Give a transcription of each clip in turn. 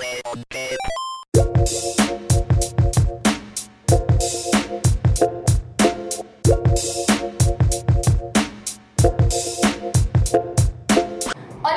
Hola,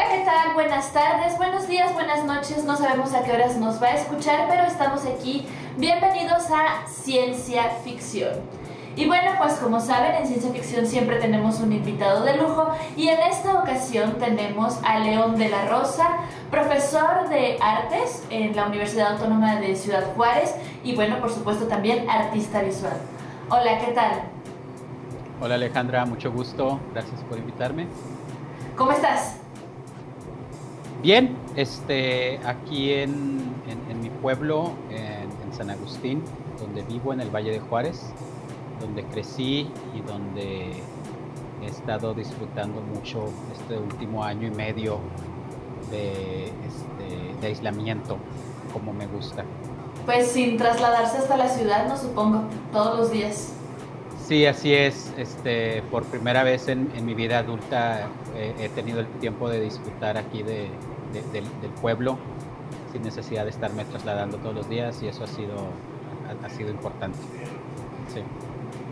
¿qué tal? Buenas tardes, buenos días, buenas noches. No sabemos a qué horas nos va a escuchar, pero estamos aquí. Bienvenidos a Ciencia Ficción. Y bueno, pues como saben, en Ciencia Ficción siempre tenemos un invitado de lujo y en esta ocasión tenemos a León de la Rosa, profesor de artes en la Universidad Autónoma de Ciudad Juárez y bueno, por supuesto también artista visual. Hola, ¿qué tal? Hola Alejandra, mucho gusto, gracias por invitarme. ¿Cómo estás? Bien, este, aquí en, en- en mi pueblo, en, en San Agustín, donde vivo en el Valle de Juárez, donde crecí y donde he estado disfrutando mucho este último año y medio de, este, de aislamiento, como me gusta. Pues sin trasladarse hasta la ciudad, no supongo, todos los días. Sí, así es. Este, por primera vez en, en mi vida adulta eh, he tenido el tiempo de disfrutar aquí de, de- del, del pueblo sin necesidad de estarme trasladando todos los días y eso ha sido, ha, ha sido importante. Sí.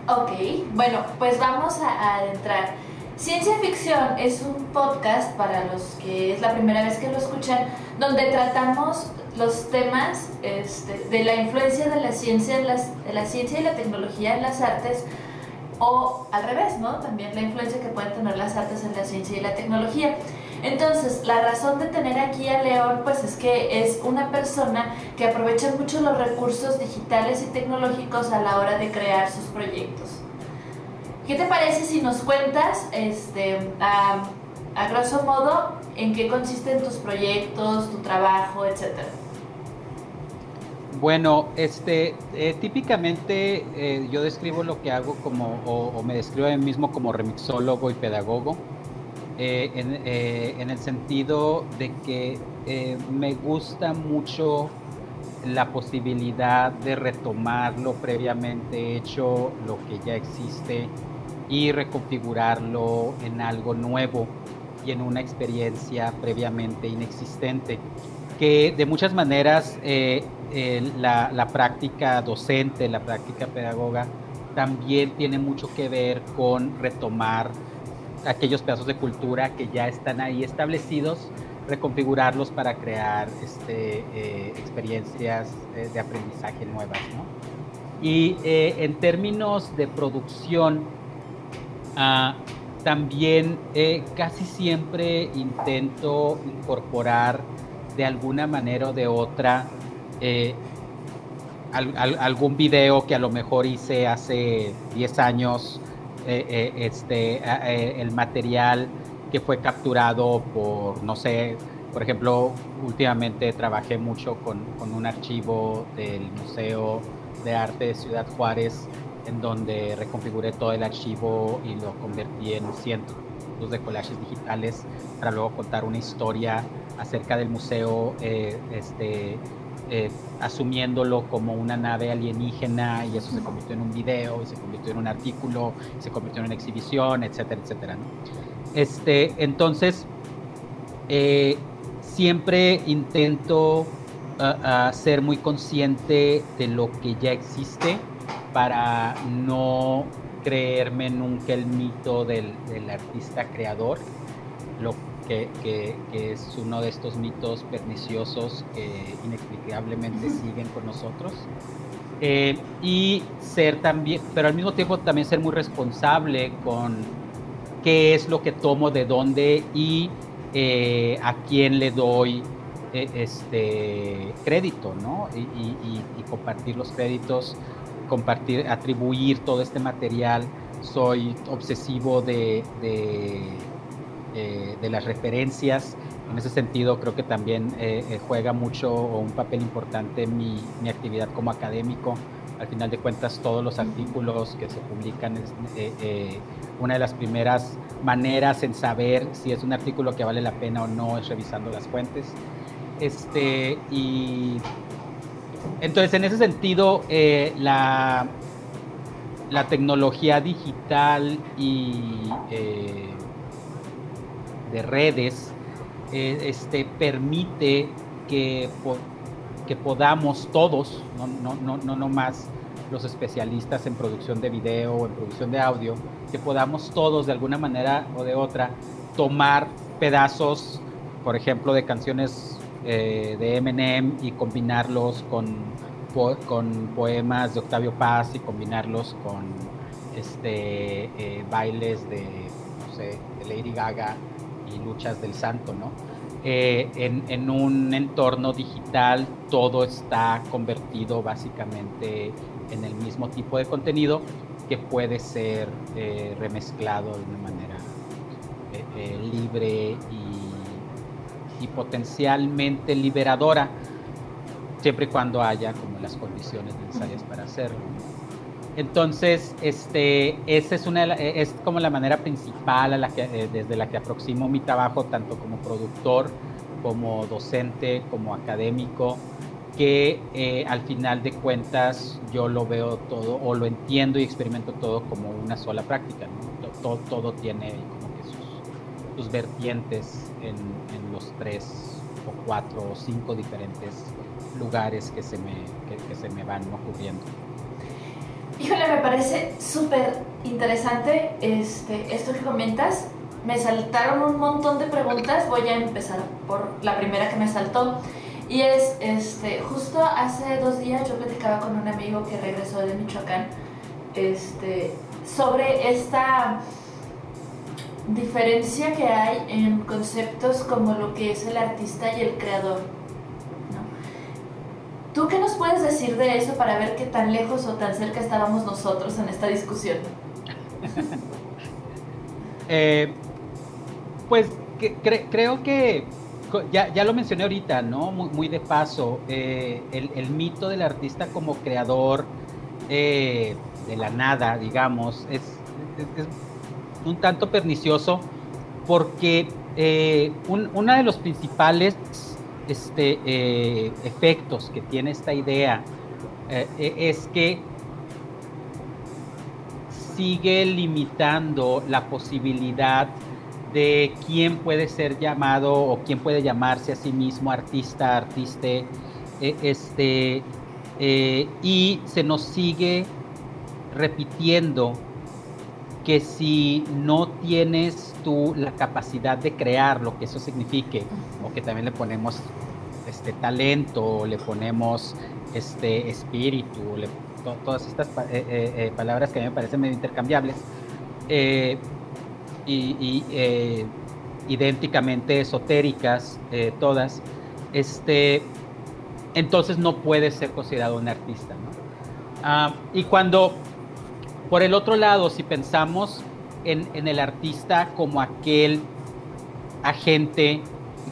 Ok, bueno, pues vamos a, adentrar. Ciencia Ficción es un podcast para los que es la primera vez que lo escuchan, donde tratamos los temas este, de la influencia de la ciencia, en las- de la ciencia y la tecnología en las artes, o al revés, ¿no? También la influencia que pueden tener las artes en la ciencia y la tecnología. Entonces, la razón de tener aquí a León, pues es que es una persona que aprovecha mucho los recursos digitales y tecnológicos a la hora de crear sus proyectos. ¿Qué te parece si nos cuentas, este, a, grosso modo, en qué consisten tus proyectos, tu trabajo, etcétera? Bueno, este, eh, típicamente eh, yo describo lo que hago como, o, o me describo a mí mismo como remixólogo y pedagogo, eh, en, eh, en el sentido de que eh, me gusta mucho la posibilidad de retomar lo previamente hecho, lo que ya existe, y reconfigurarlo en algo nuevo y en una experiencia previamente inexistente que de muchas maneras la, la práctica docente, la práctica pedagoga, también tiene mucho que ver con retomar aquellos pedazos de cultura que ya están ahí establecidos, reconfigurarlos para crear este, eh, experiencias eh, de aprendizaje nuevas. Y eh, en términos de producción, ah, también casi siempre intento incorporar de alguna manera o de otra al- al- algún video que a lo mejor hice hace 10 años, eh, eh, este, el material que fue capturado por, no sé, por ejemplo, últimamente trabajé mucho con, con un archivo del Museo de Arte de Ciudad Juárez, en donde reconfiguré todo el archivo y lo convertí en cientos de collages digitales para luego contar una historia acerca del museo, eh, este, eh, asumiéndolo como una nave alienígena y eso se convirtió en un video y se convirtió en un artículo, se convirtió en una exhibición, etcétera, etcétera. Este, entonces, eh, siempre intento ah, ah, ser muy consciente de lo que ya existe para no creerme nunca el mito del, del artista creador, lo que, que- que es uno de estos mitos perniciosos que inexplicablemente siguen con nosotros. Eh, y ser también, pero al mismo tiempo también ser muy responsable con qué es lo que tomo de dónde y eh, a quién le doy eh, este crédito, ¿no? Y, y- y- compartir los créditos, compartir, atribuir todo este material. Soy obsesivo de, de, eh, de las referencias. En ese sentido, creo que también eh, eh, juega mucho o un papel importante mi, mi actividad como académico. Al final de cuentas, todos los artículos que se publican es eh, eh, una de las primeras maneras en saber si es un artículo que vale la pena o no es revisando las fuentes. Este, y entonces, en ese sentido, eh, la, la tecnología digital y eh, de redes eh, este, permite que, que podamos todos, no, no, no, no, más los especialistas en producción de video o en producción de audio, que podamos todos de alguna manera o de otra tomar pedazos, por ejemplo, de canciones eh, de Eminem y combinarlos con, con poemas de Octavio Paz y combinarlos con este, eh, bailes de, de Lady Gaga luchas del santo, ¿no? Eh, en, en, un entorno digital todo está convertido básicamente en el mismo tipo de contenido que puede ser eh, remezclado de una manera eh, eh, libre y, y, potencialmente liberadora, siempre y cuando haya como las condiciones necesarias para hacerlo. Entonces, este, esa es, una, es como la manera principal que, desde la que aproximo mi trabajo, tanto como productor, como docente, como académico que eh, al final de cuentas yo lo veo todo o lo entiendo y experimento todo como una sola práctica. Todo, todo, tiene como que sus, vertientes en, en, los tres o cuatro o cinco diferentes lugares que se me, que, que se me van ocurriendo. Híjole, me parece súper interesante este, esto que comentas. Me saltaron un montón de preguntas. Voy a empezar por la primera que me saltó. Y es, este, justo hace dos días yo platicaba con un amigo que regresó de Michoacán, este, sobre esta diferencia que hay en conceptos como lo que es el artista y el creador. ¿Tú qué nos puedes decir de eso para ver qué tan lejos o tan cerca estábamos nosotros en esta discusión? eh, pues creo que ya, ya, lo mencioné ahorita, ¿no? Muy, de paso, eh, el, mito del artista como creador eh, de la nada, digamos, es, un tanto pernicioso porque eh, un, uno de los principales este, eh, efectos que tiene esta idea eh, es que sigue limitando la posibilidad de quién puede ser llamado o quién puede llamarse a sí mismo artista, artiste, eh, este, eh, y se nos sigue repitiendo que si no tienes tú la capacidad de crear lo que eso signifique, o que también le ponemos este talento, le ponemos este espíritu, todas estas eh, eh, palabras que a mí me parecen medio intercambiables, eh, y, eh, idénticamente esotéricas, eh, todas, este, entonces no puede ser considerado un artista. Ah, y cuando, por el otro lado, si pensamos en, el artista como aquel agente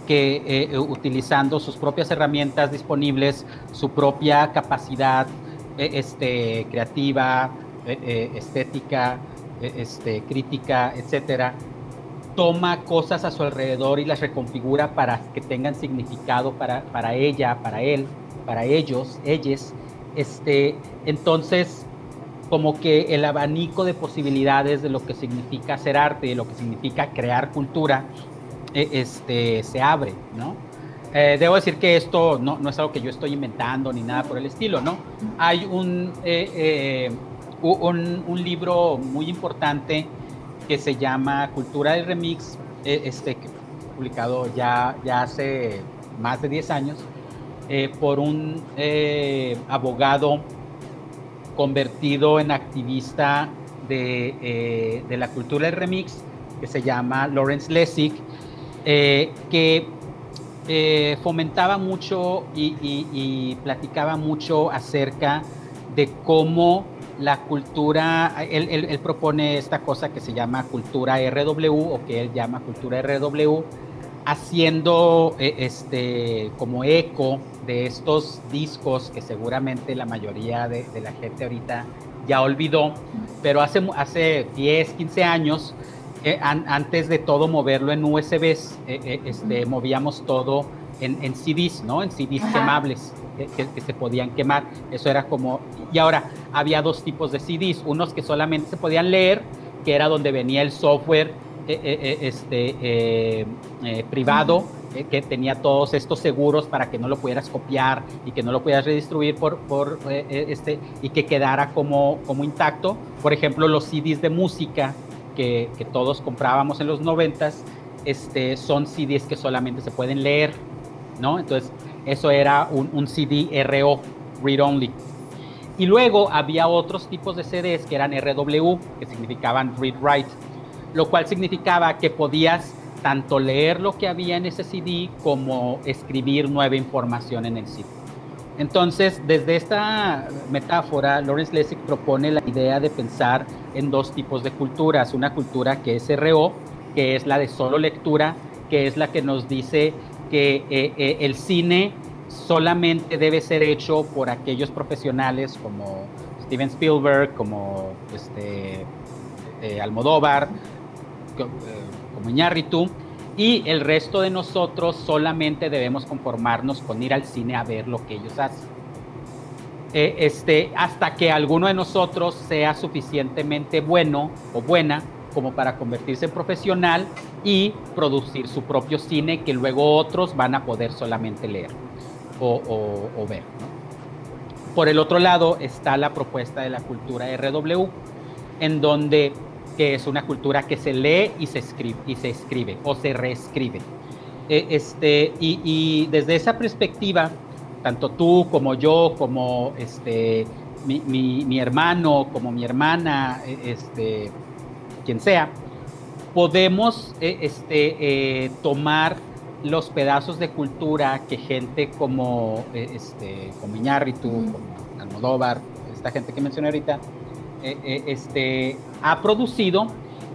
que eh, utilizando sus propias herramientas disponibles, su propia capacidad eh, este, creativa, eh, estética, este, crítica, etcétera, toma cosas a su alrededor y las reconfigura para que tengan significado para, para ella, para él, para ellos, ellas. Este, entonces, como que el abanico de posibilidades de lo que significa hacer arte, de lo que significa crear cultura, este, se abre, ¿no? Eh, debo decir que esto no, no, es algo que yo estoy inventando ni nada por el estilo, ¿no? Hay un, eh, eh, un, libro muy importante que se llama Cultura del Remix, este, publicado ya, ya hace más de 10 años, por un abogado convertido en activista de, de, la cultura del remix, que se llama Lawrence Lessig, eh, que eh, fomentaba mucho y, platicaba mucho acerca de cómo la cultura, él, él, él, propone esta cosa que se llama cultura RW o que él llama cultura RW, haciendo eh, este, como eco de estos discos que seguramente la mayoría de, de la gente ahorita ya olvidó, pero hace, hace 10, 15 años eh, an, antes de todo moverlo en USBs, eh, eh, este, movíamos todo en, en, CDs, ¿no? En CDs Ajá. quemables que, que, se podían quemar. Eso era como... Y ahora, había dos tipos de CDs. Unos que solamente se podían leer, que era donde venía el software este, privado eh, que tenía todos estos seguros para que no lo pudieras copiar y que no lo pudieras redistribuir por, por eh, este, y que quedara como, como intacto. Por ejemplo, los CDs de música que, que todos comprábamos en los noventas, este, son CDs que solamente se pueden leer, ¿no? Entonces, eso era un, un CD RO, Read Only. Y luego había otros tipos de CDs que eran RW, que significaban Read Write, lo cual significaba que podías tanto leer lo que había en ese CD como escribir nueva información en el sitio. Entonces, desde esta metáfora, Lawrence Lessig propone la idea de pensar en dos tipos de culturas. Una cultura que es RO, que es la de solo lectura, que es la que nos dice que eh, eh, el cine solamente debe ser hecho por aquellos profesionales como Steven Spielberg, como este, eh, Almodóvar, como Iñárritu, y el resto de nosotros solamente debemos conformarnos con ir al cine a ver lo que ellos hacen. Eh, este, hasta que alguno de nosotros sea suficientemente bueno o buena como para convertirse en profesional y producir su propio cine que luego otros van a poder solamente leer o, ver. Por el otro lado está la propuesta de la cultura RW, en donde que es una cultura que se lee y se escribe, y se escribe o se reescribe. E, este, y, desde esa perspectiva, tanto tú como yo, como este, mi, hermano, como mi hermana, e, este, quien sea, podemos e, este, eh, tomar los pedazos de cultura que gente como, este, como Iñárritu, como Almodóvar, esta gente que mencioné ahorita, eh, eh, este, ha producido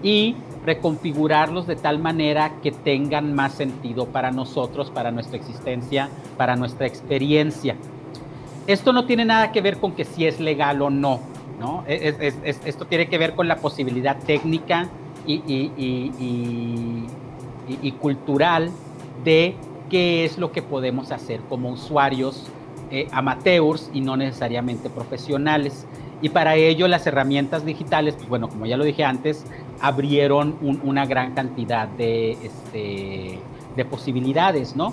y reconfigurarlos de tal manera que tengan más sentido para nosotros, para nuestra existencia, para nuestra experiencia. Esto no tiene nada que ver con que si es legal o no, esto tiene que ver con la posibilidad técnica y, y, cultural de qué es lo que podemos hacer como usuarios eh, amateurs y no necesariamente profesionales. Y para ello las herramientas digitales, pues bueno, como ya lo dije antes, abrieron una gran cantidad de, este, de posibilidades, ¿no?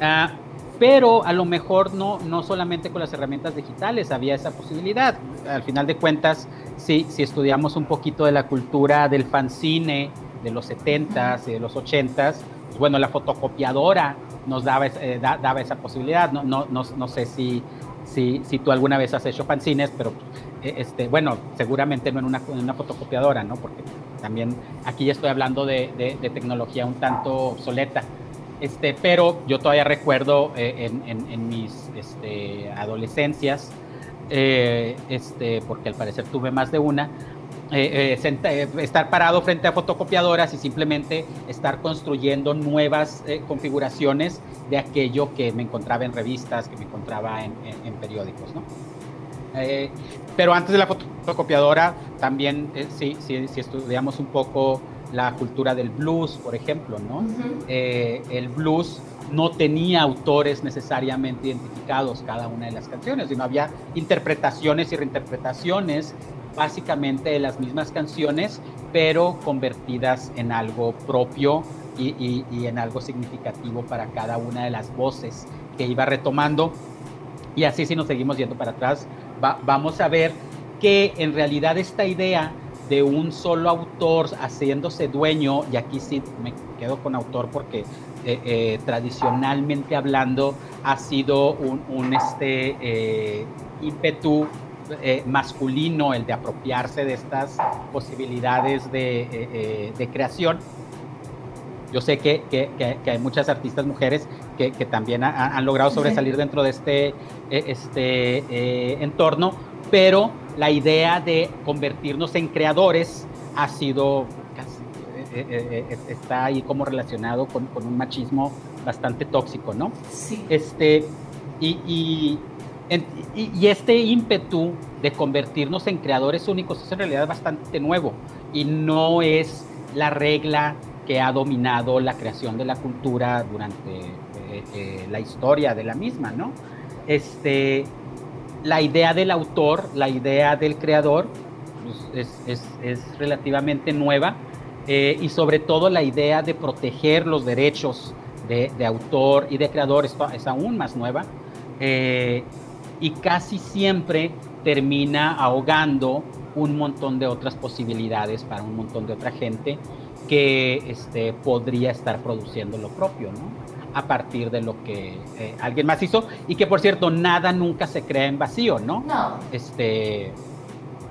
Ah, pero a lo mejor no, no solamente con las herramientas digitales había esa posibilidad. Al final de cuentas, si, si estudiamos un poquito de la cultura del fanzine de los 70s y de los 80s, pues bueno, la fotocopiadora nos daba, eh, daba esa posibilidad. No, no, no, no sé si, si, si, tú alguna vez has hecho fanzines, pero este, bueno, seguramente no en una, fotocopiadora, ¿no? Porque también aquí ya estoy hablando de, tecnología un tanto obsoleta. Este, pero yo todavía recuerdo eh, en, mis este, adolescencias, eh, este, porque al parecer tuve más de una, estar parado frente a fotocopiadoras y simplemente estar construyendo nuevas configuraciones de aquello que me encontraba en revistas, que me encontraba en, periódicos, ¿no? Eh, pero antes de la fotocopiadora, también, eh, si, estudiamos un poco la cultura del blues, por ejemplo, ¿no? Eh, el blues no tenía autores necesariamente identificados cada una de las canciones, sino había interpretaciones y reinterpretaciones básicamente de las mismas canciones, pero convertidas en algo propio y, y en algo significativo para cada una de las voces que iba retomando. Y así si nos seguimos yendo para atrás, vamos a ver que en realidad esta idea de un solo autor haciéndose dueño, y aquí sí me quedo con autor porque eh, eh, tradicionalmente hablando ha sido un, este, eh, ímpetu masculino el de apropiarse de estas posibilidades de, creación. Yo sé que, hay muchas artistas mujeres que, también han logrado sobresalir dentro de este e, este eh, entorno, pero la idea de convertirnos en creadores ha sido, eh, eh, está ahí como relacionado con, con, un machismo bastante tóxico, ¿no? Sí. Este, y, y, y, este ímpetu de convertirnos en creadores únicos es en realidad bastante nuevo y no es la regla que ha dominado la creación de la cultura durante la historia de la misma, ¿no? este, la idea del autor, la idea del creador, pues, es, relativamente nueva eh, y sobre todo la idea de proteger los derechos de, autor y de creador es, es aún más nueva eh, y casi siempre termina ahogando un montón de otras posibilidades para un montón de otra gente que este, podría estar produciendo lo propio, ¿no? A partir de lo que eh, alguien más hizo y que por cierto nada nunca se crea en vacío, ¿no? No. Este,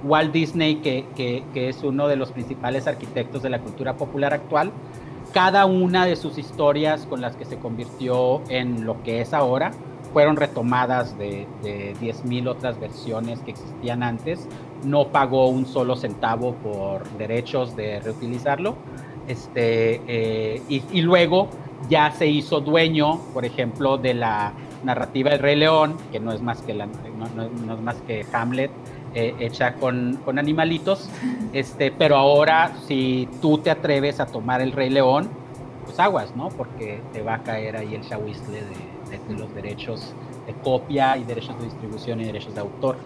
Walt Disney, que, que, que es uno de los principales arquitectos de la cultura popular actual, cada una de sus historias con las que se convirtió en lo que es ahora fueron retomadas de, de 10.000 otras versiones que existían antes. No pagó un solo centavo por derechos de reutilizarlo. Este, eh, y, luego ya se hizo dueño, por ejemplo, de la narrativa del Rey León, que no es más que, no, es más que Hamlet, eh, hecha con, con, animalitos, este, pero ahora si tú te atreves a tomar el Rey León, pues aguas, ¿no? Porque te va a caer ahí el chahuizle de, de, los derechos de copia y derechos de distribución y derechos de autor.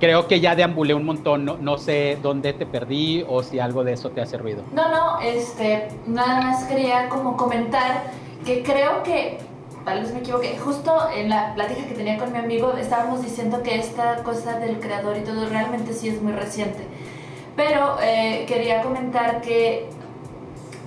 Creo que ya deambulé un montón, no, sé dónde te perdí o si algo de eso te hace ruido. No, no, este, nada más quería como comentar que creo que, tal vez me equivoqué, justo en la plática que tenía con mi amigo estábamos diciendo que esta cosa del creador y todo realmente sí es muy reciente. Pero eh, quería comentar que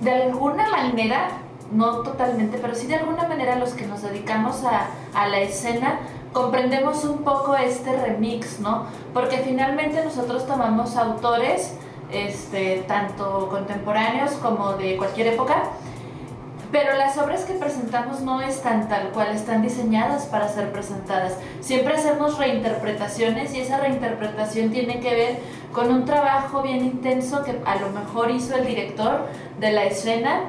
de alguna manera no totalmente, pero sí de alguna manera los que nos dedicamos a, a la escena comprendemos un poco este remix, ¿no? Porque finalmente nosotros tomamos autores, este, tanto contemporáneos como de cualquier época, pero las obras que presentamos no están tal cual, están diseñadas para ser presentadas. Siempre hacemos reinterpretaciones y esa reinterpretación tiene que ver con un trabajo bien intenso que a lo mejor hizo el director de la escena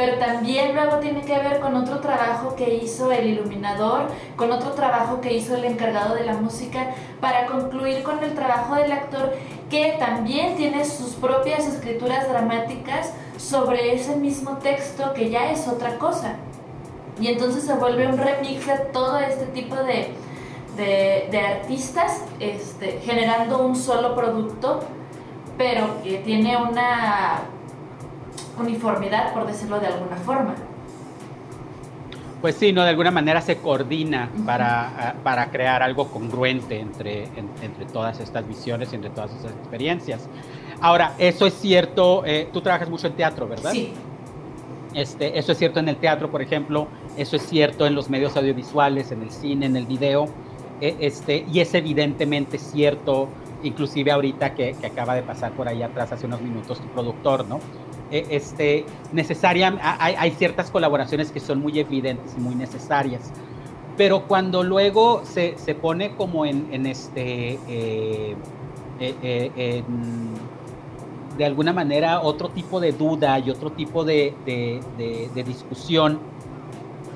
pero también luego tiene que ver con otro trabajo que hizo el iluminador, con otro trabajo que hizo el encargado de la música, para concluir con el trabajo del actor que también tiene sus propias escrituras dramáticas sobre ese mismo texto que ya es otra cosa. Y entonces se vuelve un remix de todo este tipo de, de, artistas, este, generando un solo producto, pero que tiene una uniformidad, por decirlo de alguna forma. Pues sí, no, de alguna manera se coordina para, para crear algo congruente entre, entre todas estas visiones y entre todas esas experiencias. Ahora, eso es cierto, eh, tú trabajas mucho en teatro, ¿verdad? Sí. Este, eso es cierto en el teatro, por ejemplo, eso es cierto en los medios audiovisuales, en el cine, en el video, e, este, y es evidentemente cierto, inclusive ahorita que, que acaba de pasar por ahí atrás hace unos minutos tu productor, ¿no? Eh, este, necesaria, hay, ciertas colaboraciones que son muy evidentes y muy necesarias. Pero cuando luego se, se pone como en, este, eh, eh, de alguna manera, otro tipo de duda y otro tipo de, de, de discusión,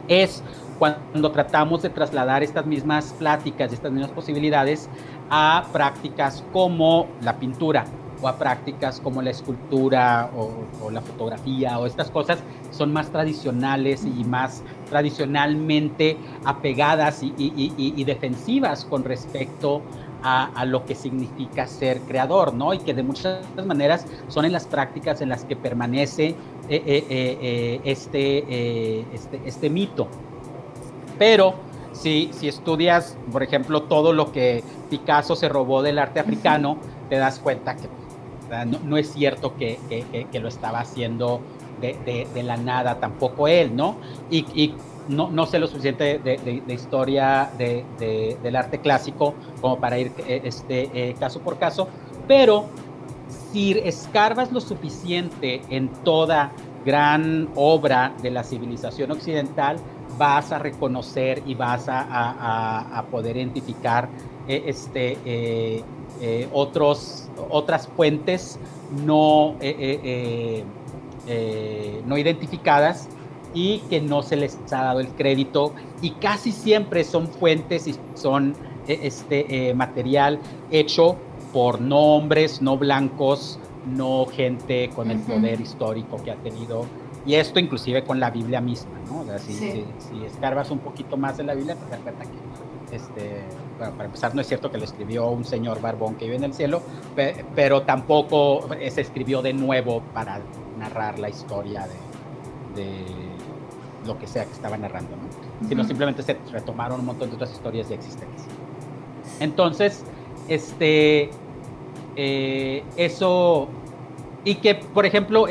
es cuando tratamos de trasladar estas mismas pláticas, estas mismas posibilidades a prácticas como la pintura o a prácticas como la escultura o, la fotografía o estas cosas son más tradicionales y más tradicionalmente apegadas y, defensivas con respecto a, lo que significa ser creador, ¿no? Y que de muchas maneras son en las prácticas en las que permanece eh, eh, eh, este, este, este mito. Pero si, si estudias, por ejemplo, todo lo que Picasso se robó del arte africano, te das cuenta que no, es cierto que, lo estaba haciendo de, la nada tampoco él, ¿no? Y, no, no, sé lo suficiente de, historia del arte clásico como para ir eh, este, eh, caso por caso, pero si escarbas lo suficiente en toda gran obra de la civilización occidental, vas a reconocer y vas a, poder identificar eh, este, otros, otras fuentes no, eh, eh, no identificadas y que no se les ha dado el crédito. Y casi siempre son fuentes y son este material hecho por no hombres, no blancos, no gente con el poder histórico que ha tenido. Y esto inclusive con la Biblia misma, ¿no? si, escarbas un poquito más en la Biblia, te das cuenta que este, para empezar, no es cierto que lo escribió un señor barbón que vive en el cielo, pero tampoco se escribió de nuevo para narrar la historia de, lo que sea que estaba narrando, sino simplemente se retomaron un montón de otras historias ya existentes. Entonces, este, eh, eso, y que, por ejemplo,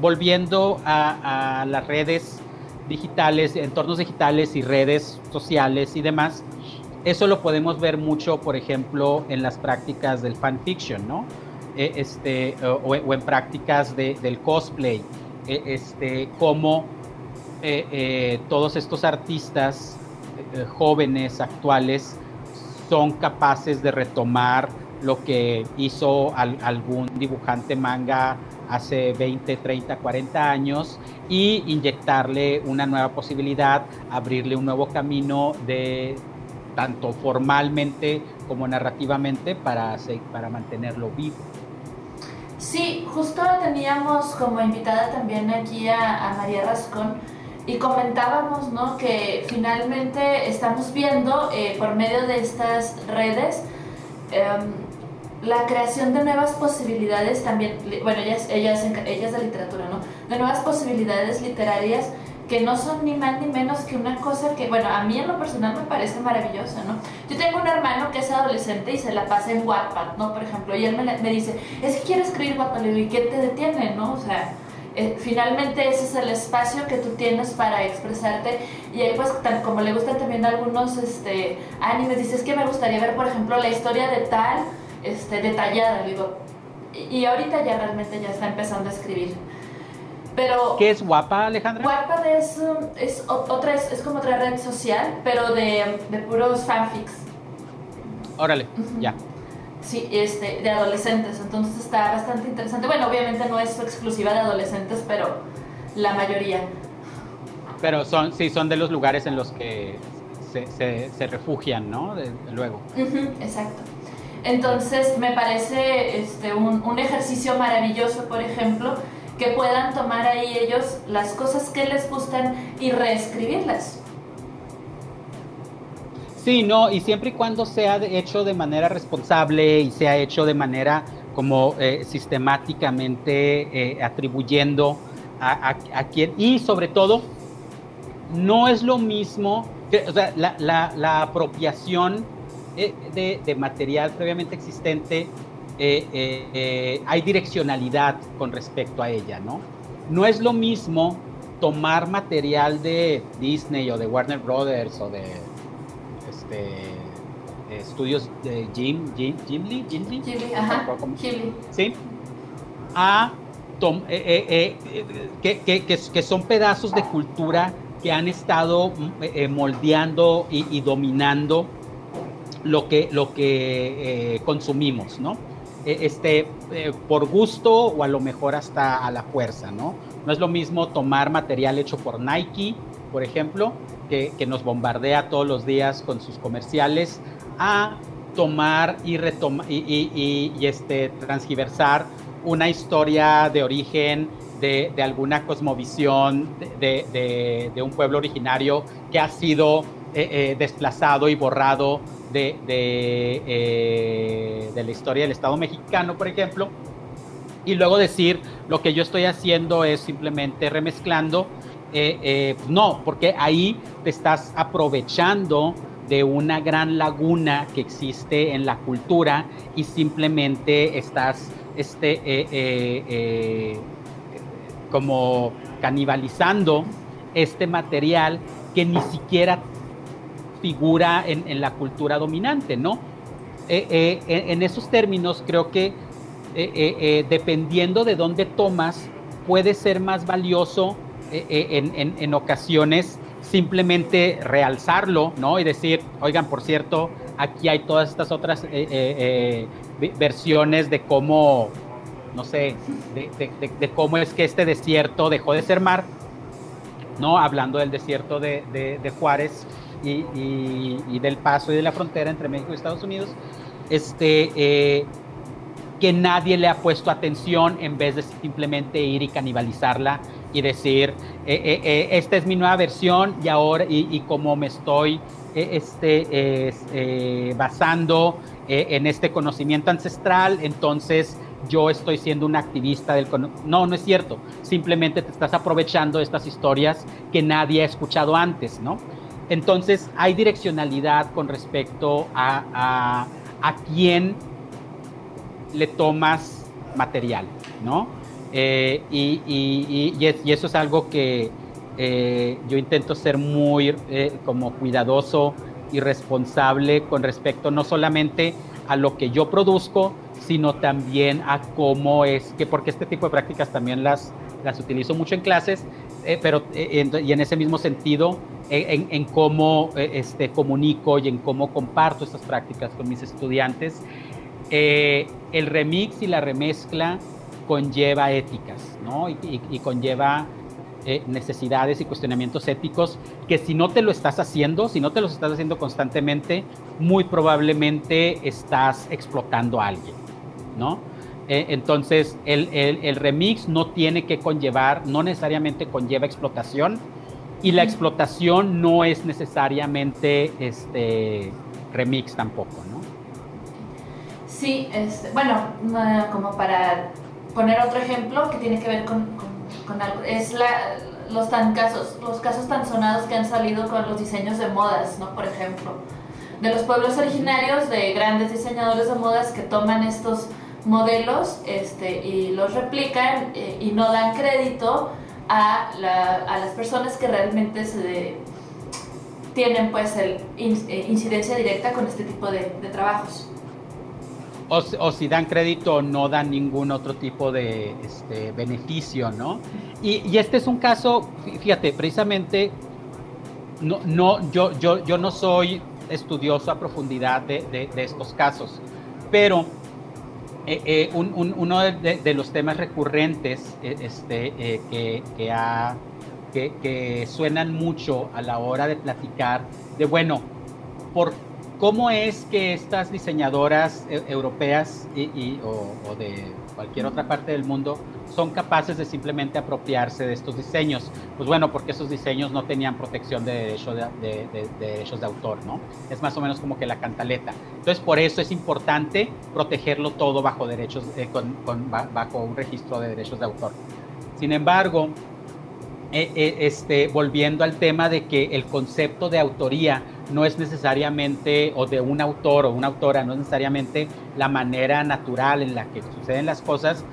volviendo a, las redes digitales, entornos digitales y redes sociales y demás, eso lo podemos ver mucho, por ejemplo, en las prácticas del fanfiction, ¿no? E, este, o, en prácticas del cosplay, e, este, como eh, eh, todos estos artistas jóvenes, actuales, son capaces de retomar lo que hizo algún dibujante manga hace 20, 30, 40 años y inyectarle una nueva posibilidad, abrirle un nuevo camino de tanto formalmente como narrativamente para, para mantenerlo vivo. Sí, justo teníamos como invitada también aquí a, María Rascón y comentábamos ¿no? que finalmente estamos viendo eh, por medio de estas redes em, la creación de nuevas posibilidades también, bueno, ellas, ellas, ellas de literatura, ¿no? De nuevas posibilidades literarias que no son ni más ni menos que una cosa que, bueno, a mí en lo personal me parece maravillosa, ¿no? Yo tengo un hermano que es adolescente y se la pasa en Wattpad, ¿no? Por ejemplo, y él me, me dice, es que quiero escribir Wattpad, y ¿qué te detiene, no? O sea, eh, finalmente ese es el espacio que tú tienes para expresarte y ahí pues como le gustan también algunos este, animes, dices que me gustaría ver por ejemplo la historia de tal este, detallada, digo, y, ahorita ya realmente ya está empezando a escribir. Pero, ¿Qué es Guapa, Alejandra? Guapa es, es, otra, es, como otra red social, pero de, de puros fanfics. Órale, ya. Sí, este, de adolescentes, entonces está bastante interesante. Bueno, obviamente no es exclusiva de adolescentes, pero la mayoría. Pero son, sí, son de los lugares en los que se, se, refugian, ¿no? luego. exacto. Entonces, me parece este, un, un ejercicio maravilloso, por ejemplo, que puedan tomar ahí ellos las cosas que les gustan y reescribirlas. Sí, no, y siempre y cuando sea hecho de manera responsable y sea hecho de manera como eh, sistemáticamente eh, atribuyendo a, quien, y sobre todo, no es lo mismo, o sea, la, apropiación eh, de, material previamente existente, hay direccionalidad con respecto a ella, ¿no? No es lo mismo tomar material de Disney o de Warner Brothers o de este, estudios de Jim, Jim, Jim Lee, Jim Lee, ¿sí? A tom, eh, eh, eh, que, que, que, son pedazos de cultura que han estado moldeando y, y, dominando lo que, lo que consumimos, ¿no? E, este, por gusto o a lo mejor hasta a la fuerza, ¿no? No es lo mismo tomar material hecho por Nike, por ejemplo, que, nos bombardea todos los días con sus comerciales, a tomar y, y, este, transgiversar una historia de origen de, alguna cosmovisión de, un pueblo originario que ha sido eh, eh, desplazado y borrado de, eh, de la historia del Estado mexicano, por ejemplo, y luego decir lo que yo estoy haciendo es simplemente remezclando eh, eh, no, porque ahí te estás aprovechando de una gran laguna que existe en la cultura y simplemente estás este, como canibalizando este material que ni siquiera figura en, la cultura dominante, ¿no? en esos términos creo que dependiendo de dónde tomas, puede ser más valioso eh, eh, en, ocasiones simplemente realzarlo, ¿no? Y decir, oigan, por cierto, aquí hay todas estas otras eh, versiones de cómo, no sé, de, cómo es que este desierto dejó de ser mar, ¿no? Hablando del desierto de, Juárez y, y, del paso y de la frontera entre México y Estados Unidos, este, que nadie le ha puesto atención en vez de simplemente ir y canibalizarla y decir, eh, eh, eh, esta es mi nueva versión y ahora, y, como me estoy este, basando en este conocimiento ancestral, entonces yo estoy siendo un activista del... No, no es cierto. Simplemente te estás aprovechando de estas historias que nadie ha escuchado antes, ¿no? Entonces hay direccionalidad con respecto a, a, quién le tomas material, ¿no? Eh, y, y, y, eso es algo que eh, yo intento ser muy eh, como cuidadoso y responsable con respecto no solamente a lo que yo produzco, sino también a cómo es que, porque este tipo de prácticas también las, las utilizo mucho en clases, pero y en ese mismo sentido, en, cómo eh, este, comunico y en cómo comparto estas prácticas con mis estudiantes, el remix y la remezcla conlleva éticas, ¿no? y conlleva necesidades y cuestionamientos éticos que si no te lo estás haciendo, si no te los estás haciendo constantemente, muy probablemente estás explotando a alguien, ¿no? Eh, entonces, el, remix no tiene que conllevar, no necesariamente conlleva explotación y la explotación no es necesariamente este remix tampoco, ¿no? Sí, este, bueno, como para poner otro ejemplo que tiene que ver con, algo, es los, tan casos, los casos tan sonados que han salido con los diseños de modas, ¿no? Por ejemplo, de los pueblos originarios, de grandes diseñadores de modas que toman estos modelos este, y los replican eh, y no dan crédito a, las personas que realmente se tienen pues el, eh, incidencia directa con este tipo de, trabajos. O, si dan crédito no dan ningún otro tipo de este, beneficio, ¿no? Y, este es un caso, fíjate, precisamente, no, no, yo, yo, yo no soy estudioso a profundidad de, de estos casos, pero eh, eh, uno de, los temas recurrentes eh, este, que, que, que, suenan mucho a la hora de platicar de, bueno, por cómo es que estas diseñadoras europeas y, o de cualquier otra parte del mundo son capaces de simplemente apropiarse de estos diseños. Pues bueno, porque esos diseños no tenían protección de, de, derechos de autor, ¿no? Es más o menos como que la cantaleta. Entonces, por eso es importante protegerlo todo bajo derechos, eh, con, bajo un registro de derechos de autor. Sin embargo, eh, eh, este, volviendo al tema de que el concepto de autoría no es necesariamente, o de un autor o una autora, no es necesariamente la manera natural en la que suceden las cosas,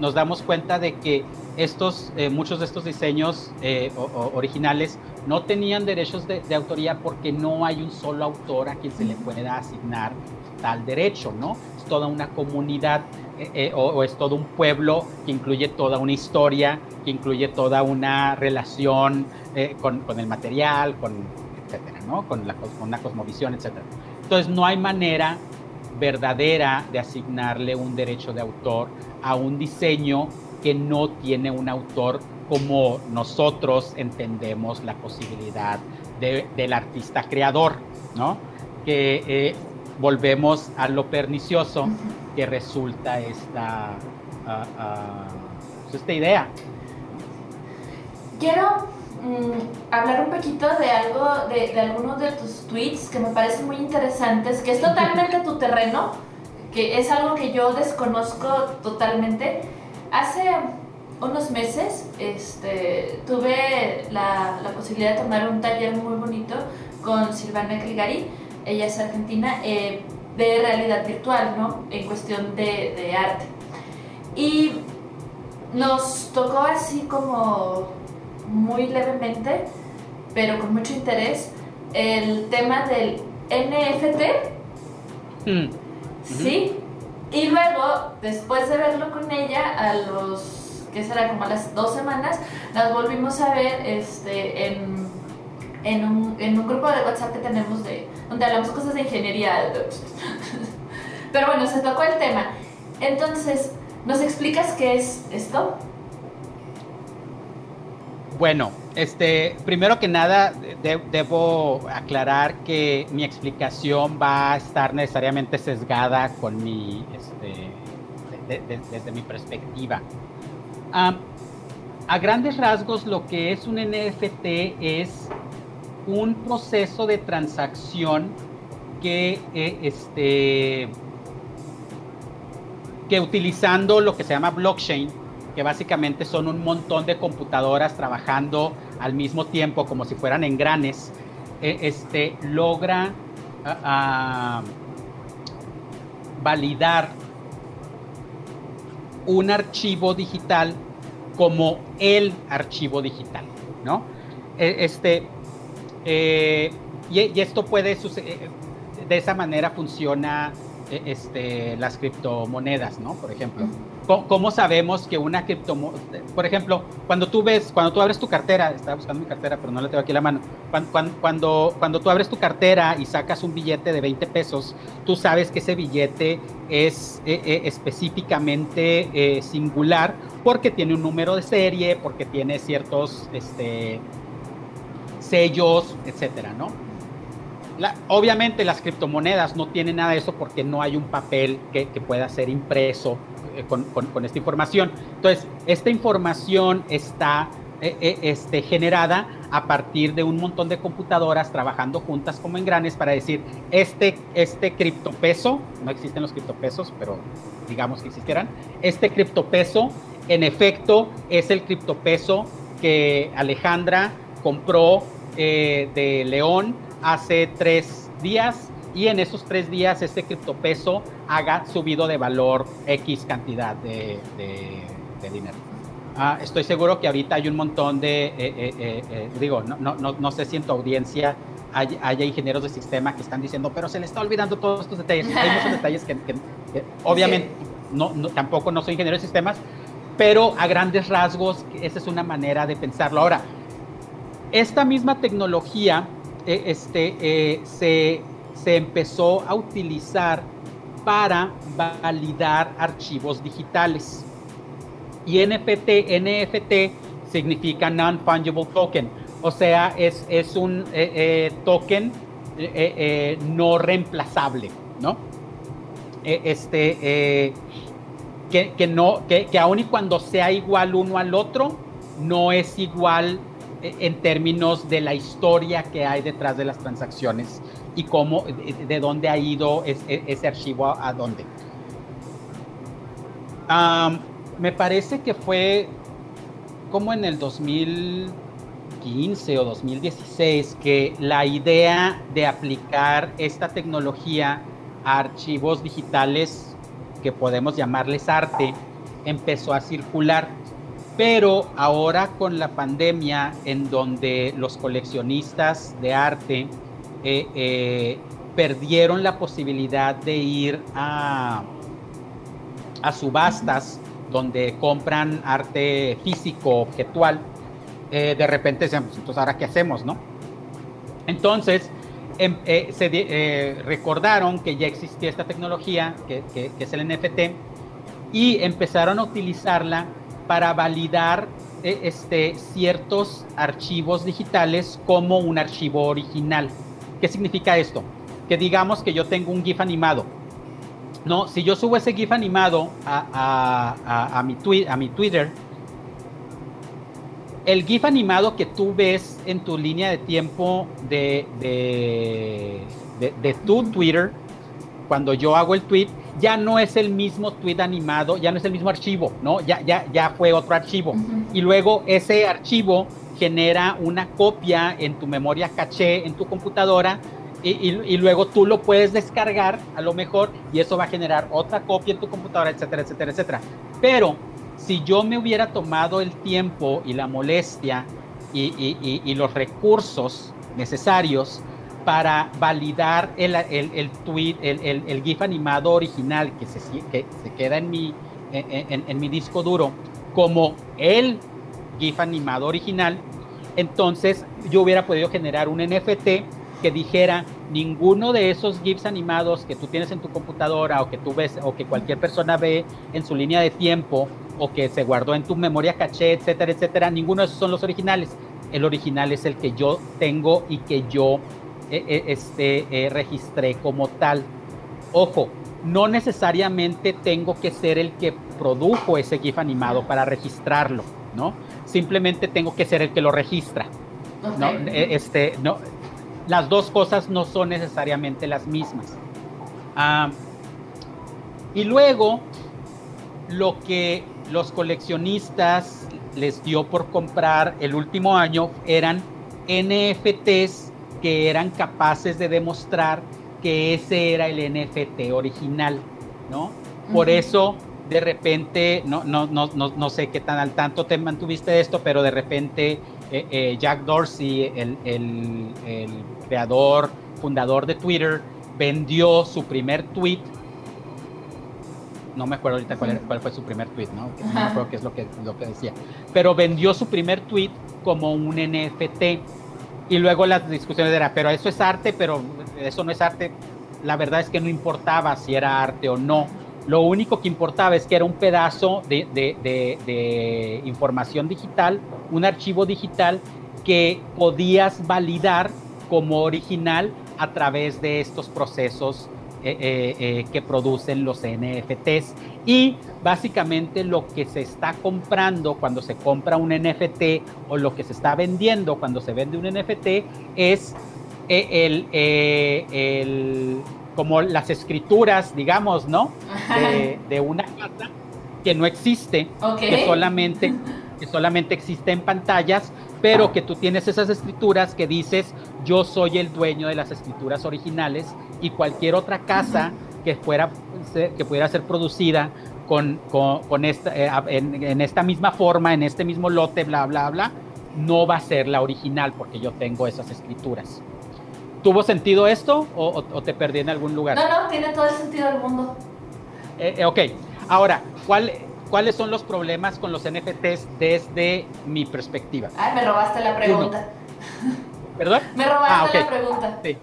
nos damos cuenta de que estos, eh, muchos de estos diseños originales no tenían derechos de, autoría porque no hay un solo autor a quien se le pueda asignar tal derecho, ¿no? Es toda una comunidad o, o, es todo un pueblo que incluye toda una historia que incluye toda una relación eh, con, con, el material, con, ¿no? Con, la, con una cosmovisión, etcétera. Entonces, no hay manera verdadera de asignarle un derecho de autor a un diseño que no tiene un autor como nosotros entendemos la posibilidad de, del artista creador, ¿no? Que eh, volvemos a lo pernicioso que resulta esta, uh, uh, esta idea quiero mm, hablar un poquito de algo, de, de, algunos de tus tweets que me parecen muy interesantes, que es totalmente tu terreno, que es algo que yo desconozco totalmente. Hace unos meses este, tuve la, la posibilidad de tomar un taller muy bonito con Silvana Cligari, ella es argentina, eh, de realidad virtual, ¿no? En cuestión de, de arte. Y nos tocó así como muy levemente, pero con mucho interés, el tema del NFT. Mm. Sí. Y luego, después de verlo con ella, a los, que será como a las dos semanas, las volvimos a ver este, en, en, un, en un grupo de WhatsApp que tenemos de, donde hablamos cosas de ingeniería. Pero bueno, se tocó el tema. Entonces, ¿nos explicas qué es esto? Bueno, este, primero que nada, debo aclarar que mi explicación va a estar necesariamente sesgada con mi, este, desde mi perspectiva. a grandes rasgos, lo que es un NFT es un proceso de transacción que, eh, este, que utilizando lo que se llama blockchain, que básicamente son un montón de computadoras trabajando al mismo tiempo como si fueran engranes, e, este, logra validar un archivo digital como el archivo digital, ¿no? E, este, eh, y, esto puede suceder, eh, de esa manera funciona eh, este, las criptomonedas, ¿no? Por ejemplo. ¿Cómo, sabemos que una criptomoneda, por ejemplo, cuando tú ves, cuando tú abres tu cartera, estaba buscando mi cartera, pero no la tengo aquí en la mano, cuando, cuando, tú abres tu cartera y sacas un billete de 20 pesos, tú sabes que ese billete es específicamente singular porque tiene un número de serie, porque tiene ciertos este, sellos, etcétera, ¿no? Obviamente las criptomonedas no tienen nada de eso porque no hay un papel que, pueda ser impreso eh, con, esta información. Entonces, esta información está eh, eh, este, generada a partir de un montón de computadoras trabajando juntas como engranes para decir, este, este criptopeso, no existen los criptopesos, pero digamos que existieran, este criptopeso en efecto es el criptopeso que Alejandra compró de León hace tres días y en esos tres días este criptopeso haga subido de valor X cantidad de, dinero. Ah, estoy seguro que ahorita hay un montón de, eh, eh, eh, digo, no, no, no, sé si en tu audiencia hay, haya ingenieros de sistema que están diciendo, pero se le está olvidando todos estos detalles. Hay muchos detalles que, obviamente no, tampoco no soy ingeniero de sistemas, pero a grandes rasgos esa es una manera de pensarlo. Ahora, esta misma tecnología este, eh, se, empezó a utilizar para validar archivos digitales. Y NFT, NFT significa Non-Fungible Token, o sea, es, es un eh, token no reemplazable, ¿no? este, que, que, no, que, que aun y cuando sea igual uno al otro, no es igual en términos de la historia que hay detrás de las transacciones y cómo, de, dónde ha ido ese, archivo a, dónde. me parece que fue como en el 2015 o 2016 que la idea de aplicar esta tecnología a archivos digitales que podemos llamarles arte empezó a circular pero ahora con la pandemia, en donde los coleccionistas de arte eh, eh, perdieron la posibilidad de ir a, a subastas donde compran arte físico, objetual, eh, de repente decían, pues, entonces ahora qué hacemos, ¿no? Entonces, em, se recordaron que ya existía esta tecnología, que, que es el NFT, y empezaron a utilizarla para validar eh, este, ciertos archivos digitales como un archivo original. ¿Qué significa esto? Que digamos que yo tengo un GIF animado. No, si yo subo ese GIF animado a, mi, Twitter, el GIF animado que tú ves en tu línea de tiempo de, de tu Twitter, cuando yo hago el tweet, ya no es el mismo tweet animado, ya no es el mismo archivo, ¿no? Ya, ya, ya fue otro archivo. Y luego ese archivo genera una copia en tu memoria caché, en tu computadora, y, luego tú lo puedes descargar a lo mejor y eso va a generar otra copia en tu computadora, etcétera, etcétera, etcétera. Pero si yo me hubiera tomado el tiempo y la molestia y los recursos necesarios para validar el, el, tweet, el, GIF animado original que se, que se queda en mi, en, mi disco duro como el GIF animado original, entonces yo hubiera podido generar un NFT que dijera ninguno de esos GIFs animados que tú tienes en tu computadora o que tú ves o que cualquier persona ve en su línea de tiempo o que se guardó en tu memoria caché, etcétera, etcétera, ninguno de esos son los originales. El original es el que yo tengo y que yo eh, eh, este, eh, registré como tal. Ojo, no necesariamente tengo que ser el que produjo ese GIF animado para registrarlo, ¿no? Simplemente tengo que ser el que lo registra. ¿no? Este, no, las dos cosas no son necesariamente las mismas. Ah, y luego, lo que los coleccionistas les dio por comprar el último año eran NFTs que eran capaces de demostrar que ese era el NFT original, ¿no? Por eso de repente, no, no, no, no, sé qué tan al tanto te mantuviste de esto, pero de repente eh, eh, Jack Dorsey, el, el, el, creador, fundador de Twitter, vendió su primer tweet. No me acuerdo ahorita cuál, cuál fue su primer tweet, ¿no? No me acuerdo qué es lo que, lo que decía. Pero vendió su primer tweet como un NFT. Y luego las discusiones eran, pero eso es arte, pero eso no es arte. La verdad es que no importaba si era arte o no lo único que importaba es que era un pedazo de, información digital, un archivo digital que podías validar como original a través de estos procesos eh, eh, eh, que producen los NFTs. Y básicamente lo que se está comprando cuando se compra un NFT o lo que se está vendiendo cuando se vende un NFT es el, el como las escrituras, digamos, ¿no? De, una casa que no existe, que, solamente, que solamente existe en pantallas, pero que tú tienes esas escrituras que dices, yo soy el dueño de las escrituras originales y cualquier otra casa que, fuera, que pudiera ser producida con, con, esta, eh, en, en, esta misma forma, en este mismo lote, bla, bla, bla, no va a ser la original porque yo tengo esas escrituras. ¿Tuvo sentido esto o, te perdí en algún lugar? No, no, tiene todo el sentido del mundo. Eh, eh, ok, ahora, ¿cuál, ¿cuáles son los problemas con los NFTs desde mi perspectiva? Ay, me robaste la pregunta. ¿Perdón? Me robaste ah, la pregunta. Sí.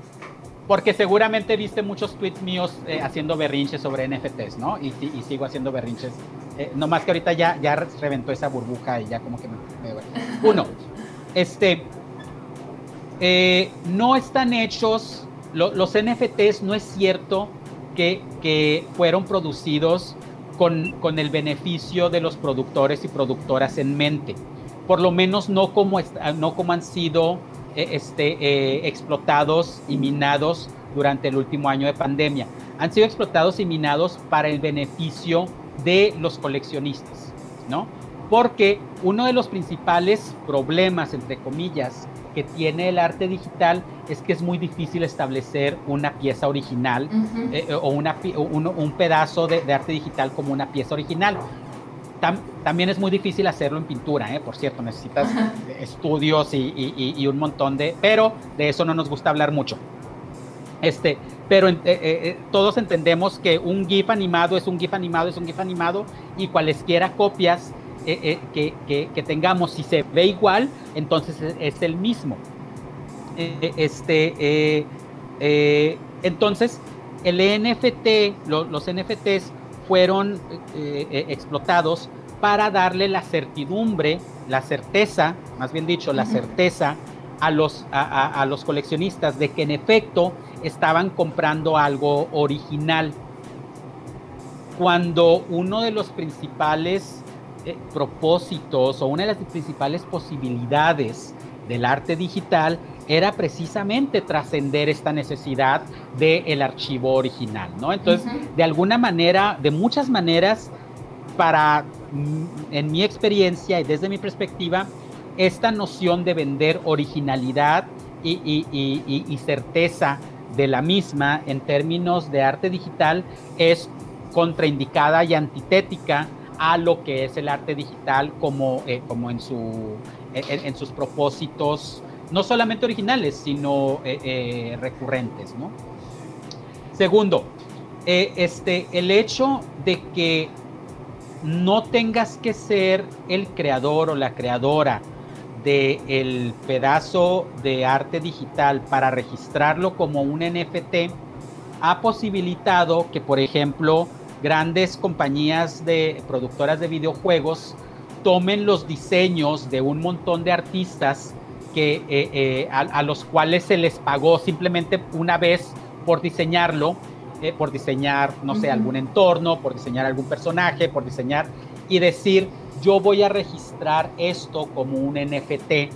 Porque seguramente viste muchos tweets míos eh, haciendo berrinches sobre NFTs, ¿no? Y, sigo haciendo berrinches. no más que ahorita ya, ya reventó esa burbuja y ya como que me... me... Uno, este, eh, no están hechos, los NFTs no es cierto que, fueron producidos con, el beneficio de los productores y productoras en mente. Por lo menos no como, no como han sido eh, este, eh, explotados y minados durante el último año de pandemia. Han sido explotados y minados para el beneficio de los coleccionistas, ¿no? Porque uno de los principales problemas, entre comillas, que tiene el arte digital es que es muy difícil establecer una pieza original eh, o una, un, pedazo de, arte digital como una pieza original. también es muy difícil hacerlo en pintura, ¿eh? por cierto, necesitas estudios y, un montón de... Pero de eso no nos gusta hablar mucho. Este, pero eh, todos entendemos que un GIF animado es un GIF animado, es un GIF animado y cualesquiera copias eh, eh, que, tengamos, si se ve igual, entonces es, el mismo. Eh, este, entonces, el NFT, los NFTs fueron explotados para darle la certidumbre, la certeza, más bien dicho, la certeza a los, a los coleccionistas de que en efecto estaban comprando algo original. Cuando uno de los principales eh, propósitos o una de las principales posibilidades del arte digital era precisamente trascender esta necesidad del archivo original, ¿no? Entonces, de alguna manera, de muchas maneras, para, en mi experiencia y desde mi perspectiva, esta noción de vender originalidad y certeza de la misma en términos de arte digital es contraindicada y antitética a lo que es el arte digital como, eh, como en, su, en, sus propósitos, no solamente originales, sino eh, eh, recurrentes. ¿no? Segundo, este, el hecho de que no tengas que ser el creador o la creadora del el pedazo de arte digital para registrarlo como un NFT ha posibilitado que, por ejemplo, grandes compañías de productoras de videojuegos tomen los diseños de un montón de artistas que, eh, eh, a, los cuales se les pagó simplemente una vez por diseñarlo, eh, por diseñar, no sé, algún entorno, por diseñar algún personaje, por diseñar y decir, yo voy a registrar esto como un NFT,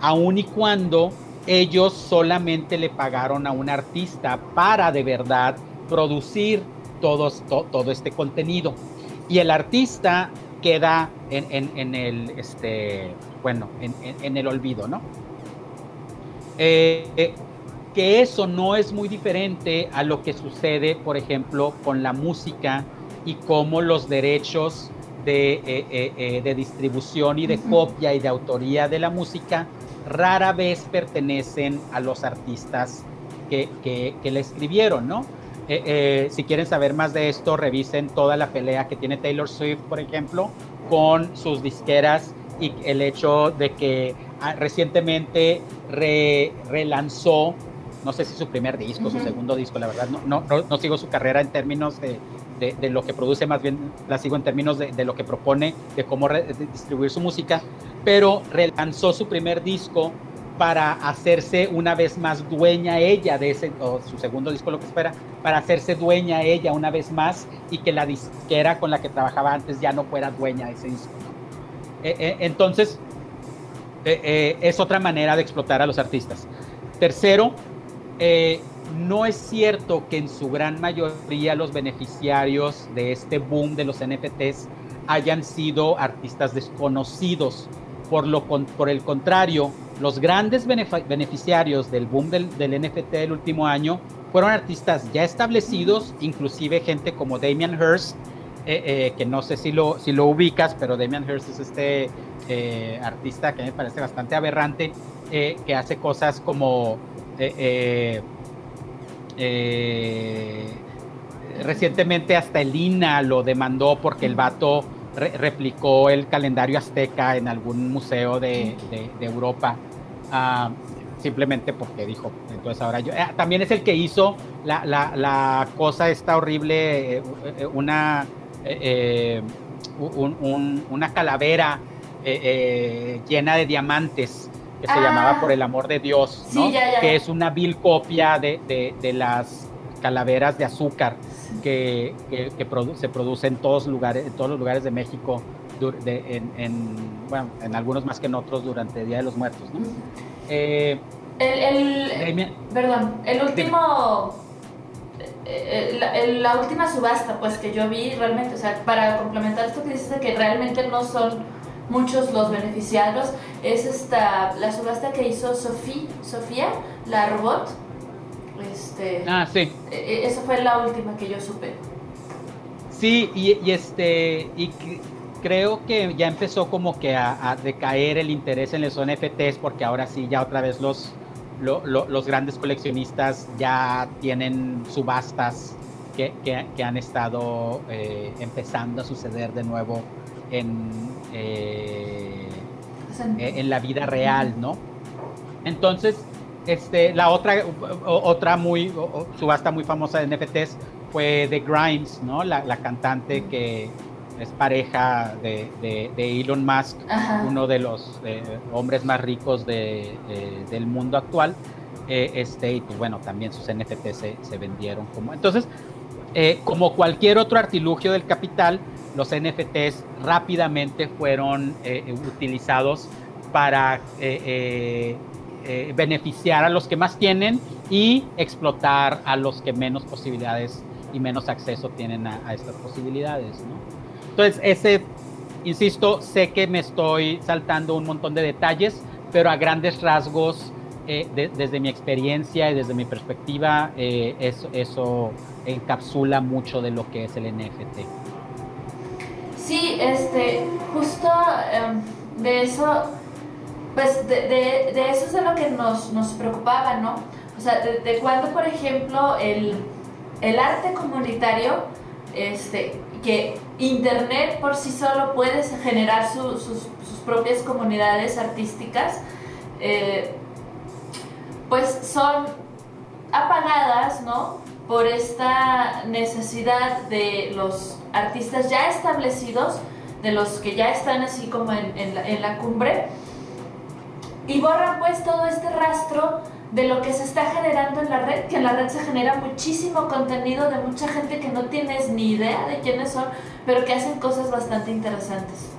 aun y cuando ellos solamente le pagaron a un artista para de verdad producir todo, todo este contenido. y el artista queda en, el, este, bueno, en, el olvido, ¿no? Eh, que eso no es muy diferente a lo que sucede, por ejemplo, con la música y cómo los derechos de, eh, eh, de distribución y de copia y de autoría de la música rara vez pertenecen a los artistas que, que, le escribieron, ¿no? Si quieren saber más de esto, revisen toda la pelea que tiene Taylor Swift, por ejemplo, con sus disqueras y el hecho de que ah, recientemente relanzó, no sé si su primer disco, su segundo disco, la verdad, no, no, no, sigo su carrera en términos de, de, lo que produce, más bien la sigo en términos de, de lo que propone, de cómo distribuir su música, pero relanzó su primer disco para hacerse una vez más dueña ella de ese, o su segundo disco, lo que espera, para hacerse dueña ella una vez más y que la disquera con la que trabajaba antes ya no fuera dueña de ese disco. Eh, eh, entonces, eh, es otra manera de explotar a los artistas. Tercero, no es cierto que en su gran mayoría los beneficiarios de este boom de los NFTs hayan sido artistas desconocidos. Por, lo, por el contrario, los grandes beneficiarios del boom del, NFT del último año fueron artistas ya establecidos, inclusive gente como Damian Hirst, eh, eh, que no sé si lo, ubicas, pero Damian Hirst es este eh, artista que me parece bastante aberrante, que hace cosas como... recientemente hasta el INA lo demandó porque el vato replicó el calendario azteca en algún museo de, Europa, ah, simplemente porque dijo, entonces ahora yo, ah, también es el que hizo la, cosa esta horrible, eh, eh, una, eh, una calavera llena de diamantes que se llamaba ah. Por el amor de Dios, que es una vil copia de, de las calaveras de azúcar que, se produce en todos, lugares, en todos los lugares de México, en, bueno, en algunos más que en otros durante el Día de los Muertos. Eh, el, perdón, el último... Eh, eh, la, última subasta pues que yo vi realmente, o sea, para complementar esto que dices de que realmente no son muchos los beneficiados, es esta, la subasta que hizo Sofía, Sofía, la robot, este, ah, sí. E, e, esa fue la última que yo supe. Sí, y, este, y creo que ya empezó como que a, decaer el interés en los NFTs porque ahora sí, ya otra vez los, los grandes coleccionistas ya tienen subastas que, que, han estado eh, empezando a suceder de nuevo en, eh, en la vida real, ¿no? Entonces, este, la otra, otra muy, subasta muy famosa de NFTs fue The Grimes, ¿no? La, cantante que es pareja de, Elon Musk, uno de los eh, hombres más ricos de, del mundo actual. Eh, este, y pues bueno, también sus NFTs se, vendieron como. Entonces, eh, como cualquier otro artilugio del capital, los NFTs rápidamente fueron utilizados para eh, beneficiar a los que más tienen y explotar a los que menos posibilidades y menos acceso tienen a, estas posibilidades. Entonces, ese, insisto, sé que me estoy saltando un montón de detalles, pero a grandes rasgos, eh, desde mi experiencia y desde mi perspectiva, eh, eso, eso encapsula mucho de lo que es el NFT. Sí, este, justo em, de eso pues de, eso es de lo que nos, nos preocupaba, ¿no? O sea, de, cuando, por ejemplo, el, el, arte comunitario, este, que Internet por sí solo puede generar sus, sus, propias comunidades artísticas, eh, pues son apagadas, ¿no? Por esta necesidad de los artistas ya establecidos, de los que ya están así como en, la, en la cumbre, y borran pues todo este rastro de lo que se está generando en la red, que en la red se genera muchísimo contenido de mucha gente que no tienes ni idea de quiénes son, pero que hacen cosas bastante interesantes.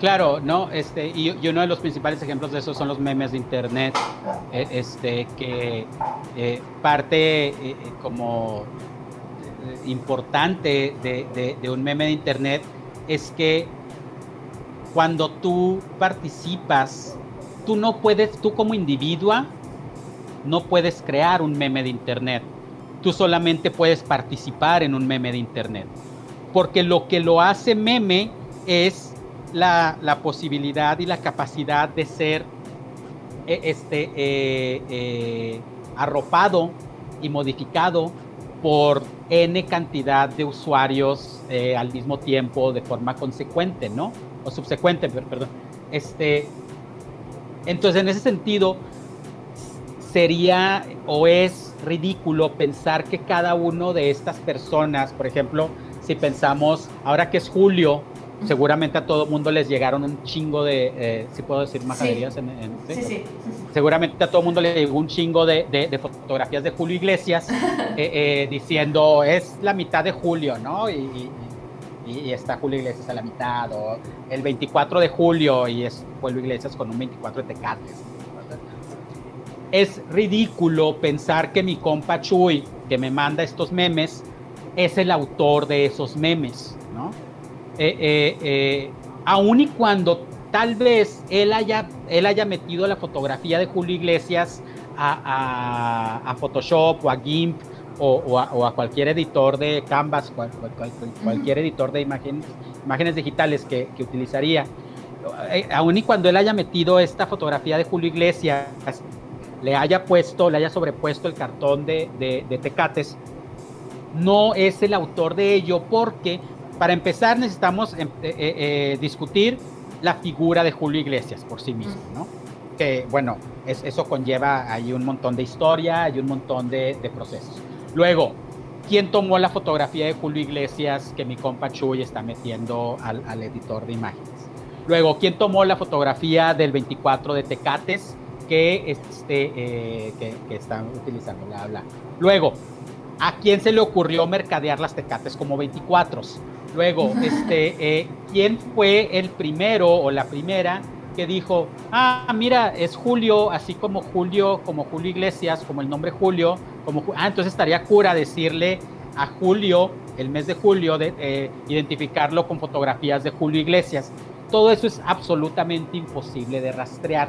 Claro, no, este, y, uno de los principales ejemplos de eso son los memes de internet, eh, este, que eh, parte eh, como importante de, un meme de internet es que cuando tú participas, tú no puedes, tú como individua, no puedes crear un meme de internet. Tú solamente puedes participar en un meme de internet. Porque lo que lo hace meme es la, posibilidad y la capacidad de ser e, este, eh, eh, arropado y modificado por n cantidad de usuarios eh, al mismo tiempo de forma consecuente, ¿no? O subsecuente, perdón. Este, entonces, en ese sentido, sería o es ridículo pensar que cada uno de estas personas, por ejemplo, si pensamos, ahora que es julio, seguramente a todo el mundo les llegaron un chingo de, eh, si puedo decir majaderías sí. en, sí, sí. Seguramente a todo el mundo le llegó un chingo de, fotografías de Julio Iglesias eh, eh, diciendo es la mitad de julio, ¿no? Y, está Julio Iglesias a la mitad, o el 24 de julio y es Julio Iglesias con un 24 de tecates. Es ridículo pensar que mi compa Chuy, que me manda estos memes, es el autor de esos memes, ¿no? Eh, eh, eh, aun y cuando tal vez él haya, él haya metido la fotografía de Julio Iglesias a, Photoshop o a GIMP o, a, cualquier editor de Canvas, cualquier editor de imágenes, imágenes digitales que, utilizaría, aun y cuando él haya metido esta fotografía de Julio Iglesias, le haya puesto, le haya sobrepuesto el cartón de, de Tecates, no es el autor de ello porque para empezar necesitamos em, eh, eh, eh, discutir la figura de Julio Iglesias por sí mismo, ¿no? Que bueno, eso conlleva ahí un montón de historia y un montón de, procesos. Luego, ¿quién tomó la fotografía de Julio Iglesias que mi compa Chuy está metiendo al, editor de imágenes? Luego, ¿quién tomó la fotografía del 24 de Tecates que, este, que, están utilizando? Bla, bla. Luego, ¿a quién se le ocurrió mercadear las Tecates como 24? Luego, este, eh, ¿quién fue el primero o la primera que dijo, ah, mira, es Julio, así como Julio, como Julio Iglesias, como el nombre Julio, como, ah, entonces estaría cura decirle a Julio, el mes de julio, de, eh, identificarlo con fotografías de Julio Iglesias. Todo eso es absolutamente imposible de rastrear,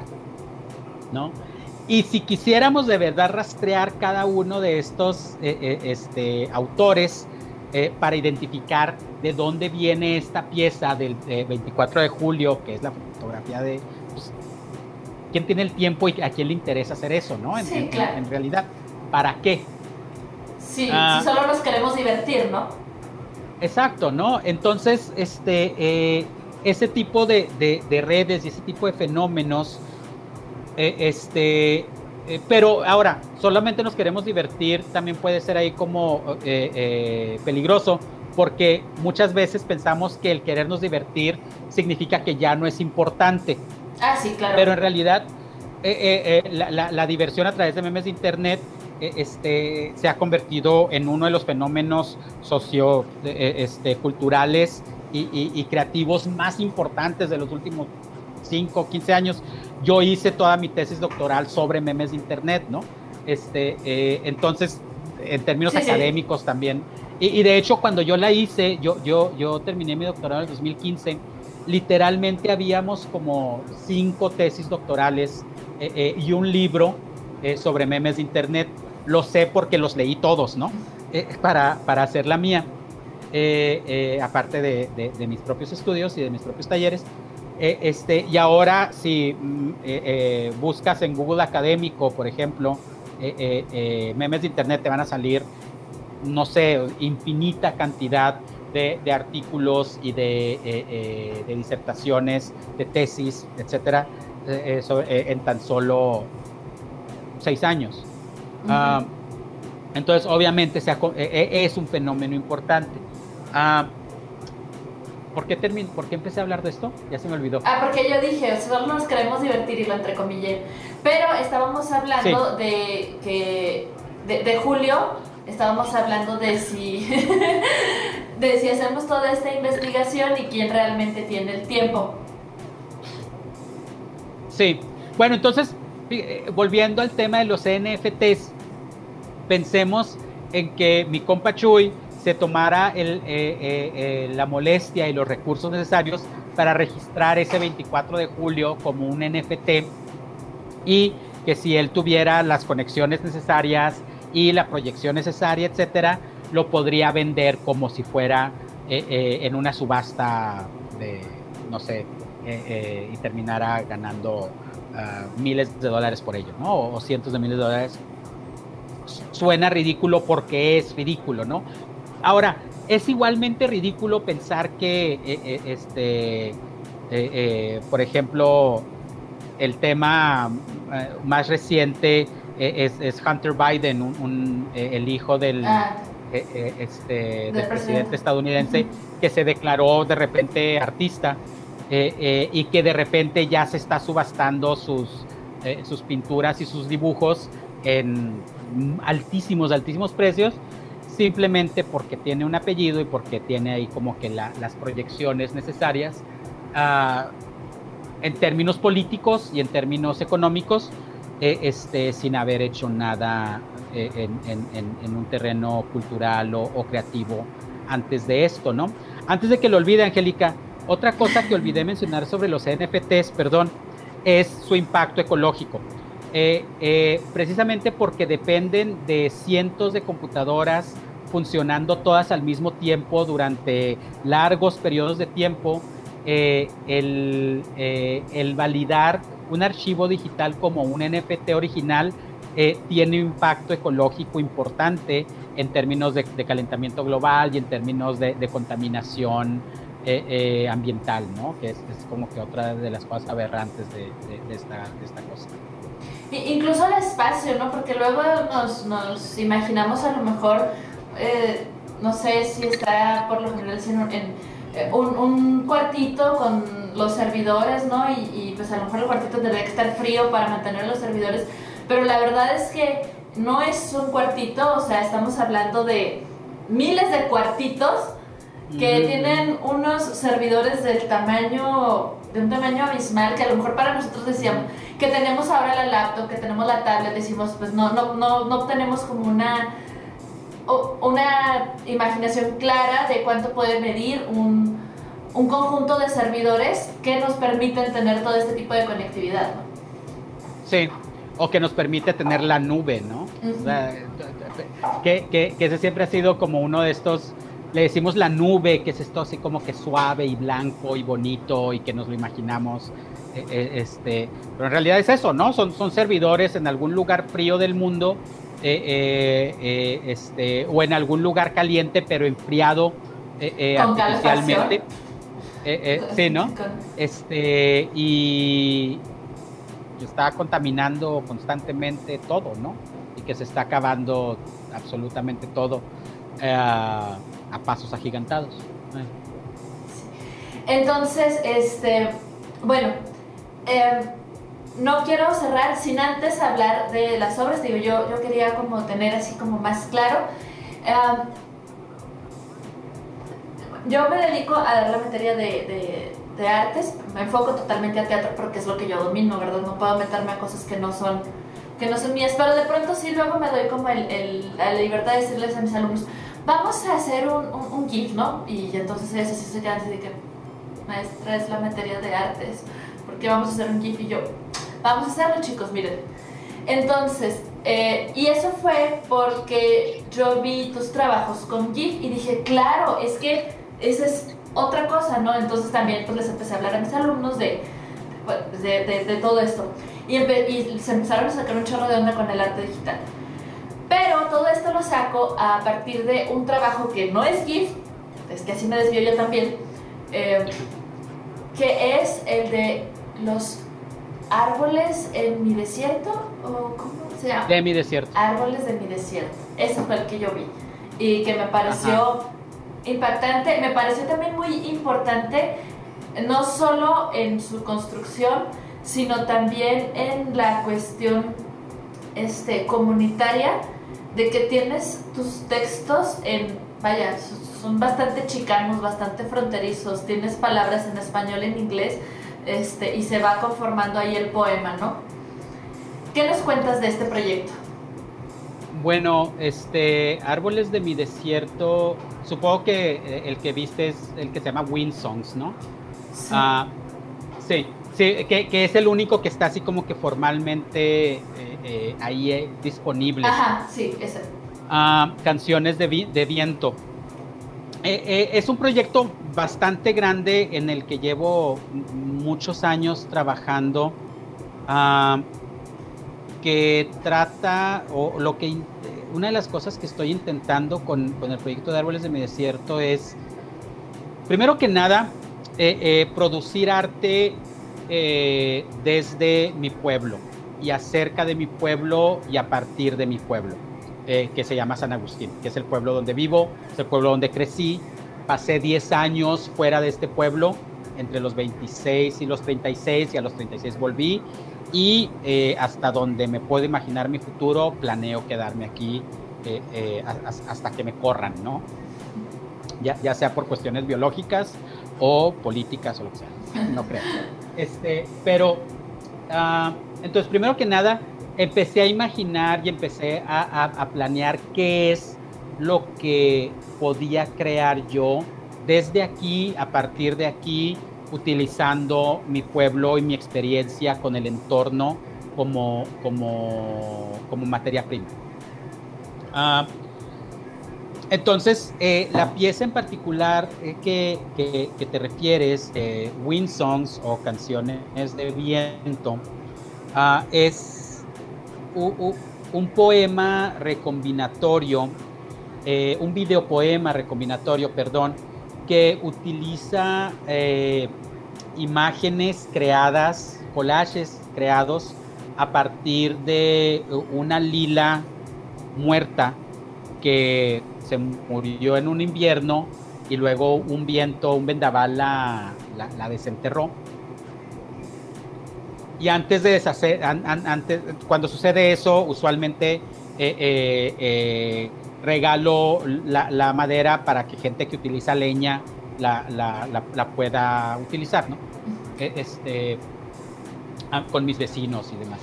¿no? Y si quisiéramos de verdad rastrear cada uno de estos eh, este, autores, eh, para identificar de dónde viene esta pieza del 24 de julio, que es la fotografía de... Pues, ¿Quién tiene el tiempo y a quién le interesa hacer eso, no? En, en, realidad, ¿para qué? Sí, ah. si solo nos queremos divertir, ¿no? Exacto, ¿no? Entonces, este, eh, ese tipo de, de, redes y ese tipo de fenómenos, eh, este, eh, pero ahora, solamente nos queremos divertir, también puede ser ahí como peligroso, porque muchas veces pensamos que el querernos divertir significa que ya no es importante. Ah, sí, claro. Pero en realidad, la, diversión a través de memes de internet este, se ha convertido en uno de los fenómenos socio este, culturales y, creativos más importantes de los últimos 5, 15 años yo hice toda mi tesis doctoral sobre memes de internet, ¿no? Este, eh, entonces, en términos académicos también. Y, de hecho, cuando yo la hice, yo, yo, yo terminé mi doctorado en el 2015, literalmente habíamos como cinco tesis doctorales eh, eh, y un libro sobre memes de internet. Lo sé porque los leí todos, ¿no? para, para hacer la mía. aparte de, de, mis propios estudios y de mis propios talleres. Eh, este, y ahora si mm, eh, eh, buscas en Google Académico, por ejemplo, memes de Internet, te van a salir, no sé, infinita cantidad de, artículos y de, disertaciones, de tesis, etcétera, en tan solo seis años. Ah, entonces, obviamente, es un fenómeno importante. Ah, ¿Por qué, ¿Por qué empecé a hablar de esto? Ya se me olvidó. Ah, porque yo dije, solo nos queremos divertir y lo entrecomillé. Pero estábamos hablando de que de, julio, estábamos hablando de si, de si hacemos toda esta investigación y quién realmente tiene el tiempo. Sí. Bueno, entonces, volviendo al tema de los NFTs, pensemos en que mi compa Chuy se tomara el, la molestia y los recursos necesarios para registrar ese 24 de julio como un NFT y que si él tuviera las conexiones necesarias y la proyección necesaria, etcétera, lo podría vender como si fuera eh, eh, en una subasta de, no sé, eh, y terminara ganando miles de dólares por ello, ¿no? O, cientos de miles de dólares. Suena ridículo porque es ridículo, ¿no? Ahora, es igualmente ridículo pensar que, este, por ejemplo, el tema más reciente es, Hunter Biden, el hijo del, ah. Eh, eh, este, del presidente estadounidense que se declaró de repente artista eh, y que de repente ya se está subastando sus, sus pinturas y sus dibujos en altísimos, altísimos precios, simplemente porque tiene un apellido y porque tiene ahí como que las proyecciones necesarias ah, en términos políticos y en términos económicos, este, sin haber hecho nada eh, en, un terreno cultural o, creativo antes de esto, ¿no? Antes de que lo olvide, Angélica, otra cosa que olvidé mencionar sobre los NFTs, perdón, es su impacto ecológico. Eh, eh, precisamente porque dependen de cientos de computadoras funcionando todas al mismo tiempo durante largos periodos de tiempo, el, el validar un archivo digital como un NFT original eh, tiene un impacto ecológico importante en términos de, calentamiento global y en términos de, contaminación eh, eh, ambiental, ¿no? Que es, como que otra de las cosas aberrantes de, esta, cosa. Incluso el espacio, ¿no? Porque luego nos, nos imaginamos a lo mejor, no sé si está por lo general en un, un, cuartito con los servidores, ¿no? Y, y, pues a lo mejor el cuartito tendría que estar frío para mantener los servidores, pero la verdad es que no es un cuartito, o sea, estamos hablando de miles de cuartitos que tienen unos servidores del tamaño, de un tamaño abismal, que a lo mejor para nosotros decíamos, que tenemos ahora la laptop, que tenemos la tablet, decimos, pues no, no, no, no tenemos como una, una imaginación clara de cuánto puede medir un, un conjunto de servidores que nos permiten tener todo este tipo de conectividad. Sí, o que nos permite tener la nube, ¿no? que, que, ese siempre ha sido como uno de estos, le decimos la nube, que es esto así como que suave y blanco y bonito y que nos lo imaginamos. Eh, eh, este, pero en realidad es eso, ¿no? Son, son servidores en algún lugar frío del mundo eh, este, o en algún lugar caliente pero enfriado artificialmente. sí, ¿no? Este, y, está contaminando constantemente todo, ¿no? Y que se está acabando absolutamente todo eh, a pasos agigantados. Entonces, este, bueno, em, no quiero cerrar sin antes hablar de las obras, digo, yo, yo quería como tener así como más claro. Em, yo me dedico a dar la materia de de artes, me enfoco totalmente al teatro porque es lo que yo domino, ¿verdad? No puedo meterme a cosas que no son, que no son mías, pero de pronto sí luego me doy como el, la libertad de decirles a mis alumnos, vamos a hacer un, un, GIF, ¿no? Y entonces sí se quedan así de que, maestra, es la materia de artes, porque vamos a hacer un GIF? Y yo, vamos a hacerlo chicos, miren. Entonces, eh, y eso fue porque yo vi tus trabajos con GIF y dije, claro, es que ese es otra cosa, ¿no? Entonces también pues les empecé a hablar a mis alumnos de, pues, de, todo esto. Y, y, se empezaron a sacar un chorro de onda con el arte digital. Pero todo esto lo saco a partir de un trabajo que no es GIF, es que así me desvío yo también, eh, que es el de los árboles en mi desierto, o ¿cómo se llama? De mi desierto. Árboles de mi desierto. Ese fue el que yo vi. Y que me pareció impactante. Me pareció también muy importante, no solo en su construcción, sino también en la cuestión este, comunitaria, de que tienes tus textos en, vaya, son bastante chicanos, bastante fronterizos, tienes palabras en español, en inglés, este, y se va conformando ahí el poema, ¿no? ¿Qué nos cuentas de este proyecto? Bueno, este, Árboles de mi desierto, supongo que eh, el que viste es el que se llama Wind Songs, ¿no? Sí. Ah, sí, sí que, es el único que está así como que formalmente eh, eh, ahí disponible. Ajá, sí, ese. Ah, canciones de, de viento. es un proyecto bastante grande en el que llevo muchos años trabajando. Ah, que trata, o lo que, una de las cosas que estoy intentando con, el proyecto de Árboles de mi Desierto es, primero que nada, eh, eh, producir arte eh, desde mi pueblo y acerca de mi pueblo y a partir de mi pueblo, que se llama San Agustín, que es el pueblo donde vivo, es el pueblo donde crecí. Pasé 10 años fuera de este pueblo, entre los 26 y los 36, y a los 36 volví y eh, hasta donde me puedo imaginar mi futuro, planeo quedarme aquí eh, eh, hasta que me corran, ¿no? Ya, ya, sea por cuestiones biológicas o políticas o lo que sea, no creo. Este, pero, ah, entonces, primero que nada, empecé a imaginar y empecé a, planear qué es lo que podía crear yo desde aquí, a partir de aquí, utilizando mi pueblo y mi experiencia con el entorno como materia prima. Ah, entonces, eh, la pieza en particular eh, que, que, te refieres, eh, Wind Songs o Canciones de Viento, ah, es un poema recombinatorio, un videopoema recombinatorio, perdón, que utiliza eh, imágenes creadas, collages creados a partir de una lila muerta que se murió en un invierno y luego un viento, un vendaval la, desenterró. Y antes de deshacer, antes, cuando sucede eso, usualmente eh, eh, regalo la, madera para que gente que utiliza leña la, pueda utilizar, ¿no? E, este, ah, con mis vecinos y demás.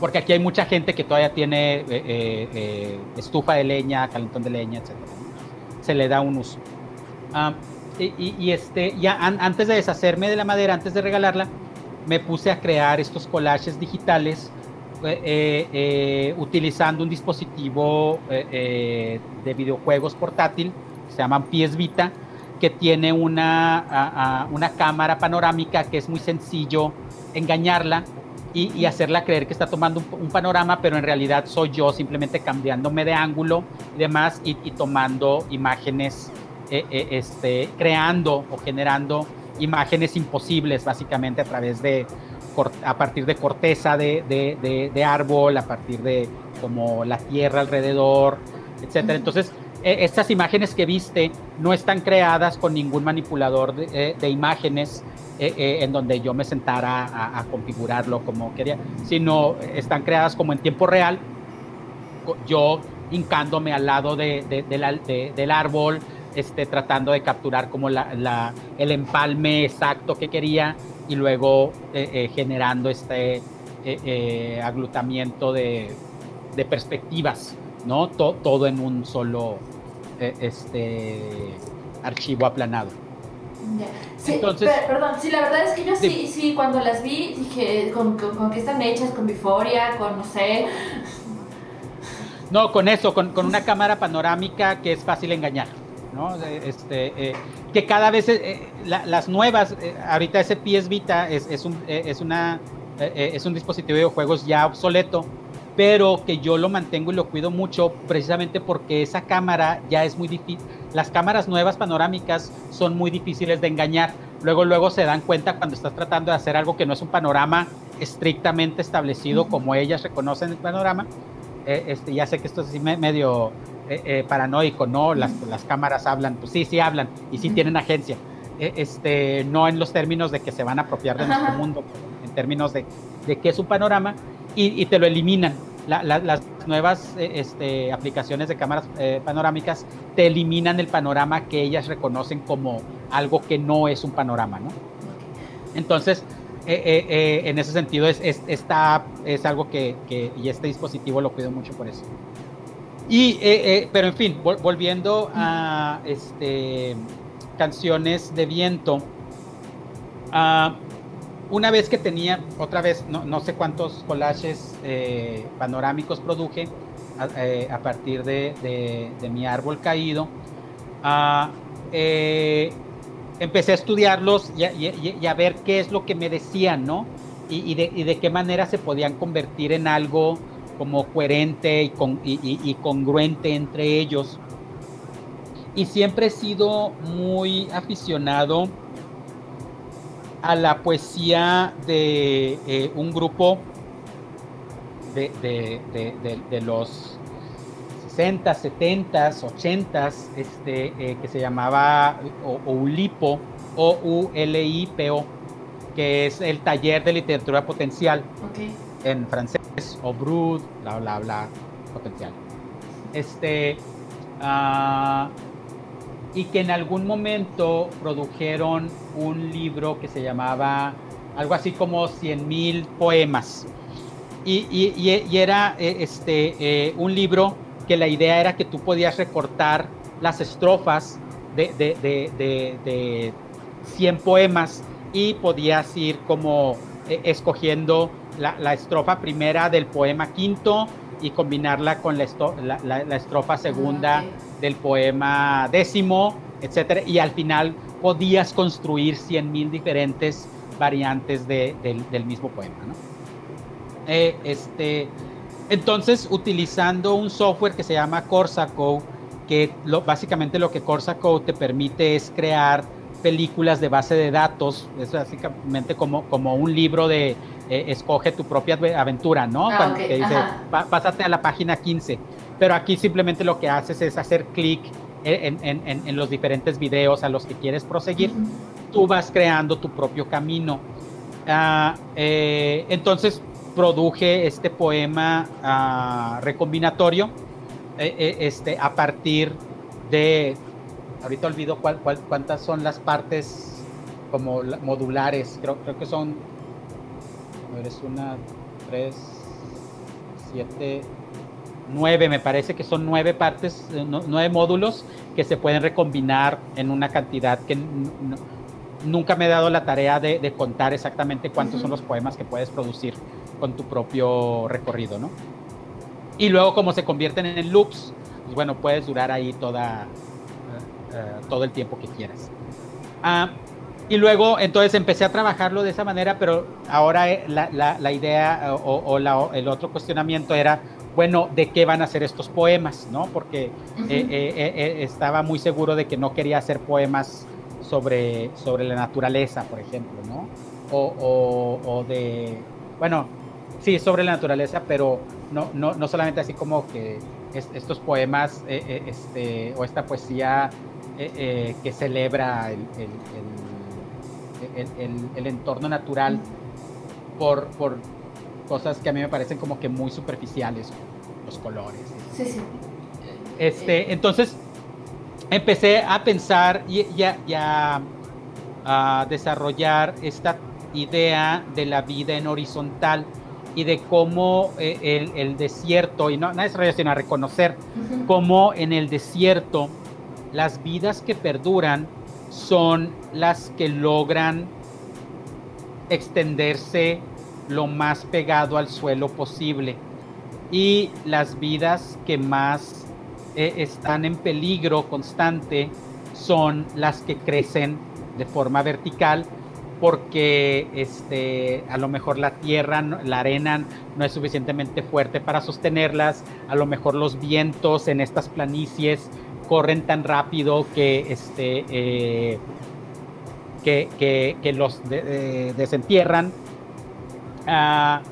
Porque aquí hay mucha gente que todavía tiene eh, eh, eh, estufa de leña, calentón de leña, etc. Se le da un uso. Ah, y, este, ya antes de deshacerme de la madera, antes de regalarla, me puse a crear estos collages digitales eh, eh, utilizando un dispositivo eh, de videojuegos portátil, se llaman Pies Vita, que tiene una, una cámara panorámica que es muy sencillo engañarla y, hacerla creer que está tomando un, panorama, pero en realidad soy yo simplemente cambiándome de ángulo y demás y, tomando imágenes, este, creando o generando imágenes imposibles básicamente a través de, a partir de corteza de, árbol, a partir de como la tierra alrededor, etcétera. Entonces, e, estas imágenes que viste no están creadas con ningún manipulador de, eh, imágenes eh, eh, en donde yo me sentara a, configurarlo como quería, sino están creadas como en tiempo real, yo hincándome al lado del árbol, este, tratando de capturar como la, el empalme exacto que quería y luego eh, eh, generando este eh, aglutamiento de, perspectivas, ¿no? todo en un solo este, archivo aplanado. Sí, Entonces, perdón, sí, la verdad es que yo sí, sí, cuando las vi dije, ¿con, con, qué están hechas? ¿Con biforia? ¿Con no sé? No, con eso, con, con una cámara panorámica que es fácil engañar. Este, eh, que cada vez eh, eh, las nuevas, ahorita ese PS Vita es, es, un, es, una, es un dispositivo de juegos ya obsoleto, pero que yo lo mantengo y lo cuido mucho precisamente porque esa cámara ya es muy difícil. Las cámaras nuevas panorámicas son muy difíciles de engañar. Luego, luego se dan cuenta cuando estás tratando de hacer algo que no es un panorama estrictamente establecido como ellas reconocen el panorama. este, ya sé que esto es medio eh, eh, paranoico, ¿no? Las, las, cámaras hablan, pues sí, sí hablan y sí tienen agencia. Eh, este, no en los términos de que se van a apropiar de nuestro mundo, en términos de, de qué es un panorama y, y te lo eliminan. las nuevas este, aplicaciones de cámaras panorámicas te eliminan el panorama que ellas reconocen como algo que no es un panorama, ¿no? Entonces, en ese sentido, es, es, esta es algo que, que, y este dispositivo lo cuido mucho por eso. Y, pero en fin, volviendo a este, canciones de viento, uh, una vez que tenía, otra vez, no, sé cuántos collages eh, panorámicos produje a, eh, partir de, mi árbol caído, eh, empecé a estudiarlos y a, ver qué es lo que me decían, ¿no? Y, de, qué manera se podían convertir en algo como coherente y, y congruente entre ellos. Y siempre he sido muy aficionado a la poesía de eh, un grupo de, los 60, 70, 80, este, eh, que se llamaba Oulipo, O-U-L-I-P-O, que es el taller de literatura potencial en francés, o brut, bla, bla, bla, potencial. Este, uh, y que en algún momento produjeron un libro que se llamaba algo así como 100.000 poemas. Y, y, era eh, este, eh, un libro que la idea era que tú podías recortar las estrofas de, de, de, de 100 poemas y podías ir como eh, escogiendo la, la, estrofa primera del poema quinto y combinarla con la, la, la estrofa segunda. Ah, del poema décimo, etcétera, y al final podías construir cien mil diferentes variantes del mismo poema. ¿no? Eh, este, entonces, utilizando un software que se llama Corsaco, que lo, básicamente lo que Corsaco te permite es crear películas de base de datos, es básicamente como, como un libro de eh, escoge tu propia aventura, ¿no? Ah, que dice, pásate a la página 15 pero aquí simplemente lo que haces es hacer clic en, los diferentes videos a los que quieres proseguir. Tú vas creando tu propio camino. Ah, eh, entonces produje este poema ah, recombinatorio eh, este, a partir de, ahorita olvido cuál, cuántas son las partes como modulares, creo, creo que son, eres una, tres, siete, nueve, me parece que son nueve partes, eh, nueve módulos que se pueden recombinar en una cantidad que nunca me he dado la tarea de, contar exactamente cuántos son los poemas que puedes producir con tu propio recorrido, ¿no? Y luego como se convierten en loops, pues bueno, puedes durar ahí toda, eh, eh, todo el tiempo que quieras. Ah, y luego entonces empecé a trabajarlo de esa manera, pero ahora la, idea o, el otro cuestionamiento era, bueno, de qué van a ser estos poemas, ¿no? Porque eh, eh, eh, estaba muy seguro de que no quería hacer poemas sobre, sobre la naturaleza, por ejemplo, ¿no? O, de, bueno, sí, sobre la naturaleza, pero no, no, no solamente así como que estos poemas este, o esta poesía que celebra el, el, entorno natural por, por cosas que a mí me parecen como que muy superficiales, los colores. Sí, sí. Este, entonces empecé a pensar y, ya a desarrollar esta idea de la vida en horizontal y de cómo eh, el, desierto, y no, no es sino a reconocer cómo en el desierto las vidas que perduran son las que logran extenderse lo más pegado al suelo posible. Y las vidas que más eh, están en peligro constante son las que crecen de forma vertical porque este, a lo mejor la tierra, la arena no es suficientemente fuerte para sostenerlas, a lo mejor los vientos en estas planicies corren tan rápido que, este, eh, que, los desentierran a,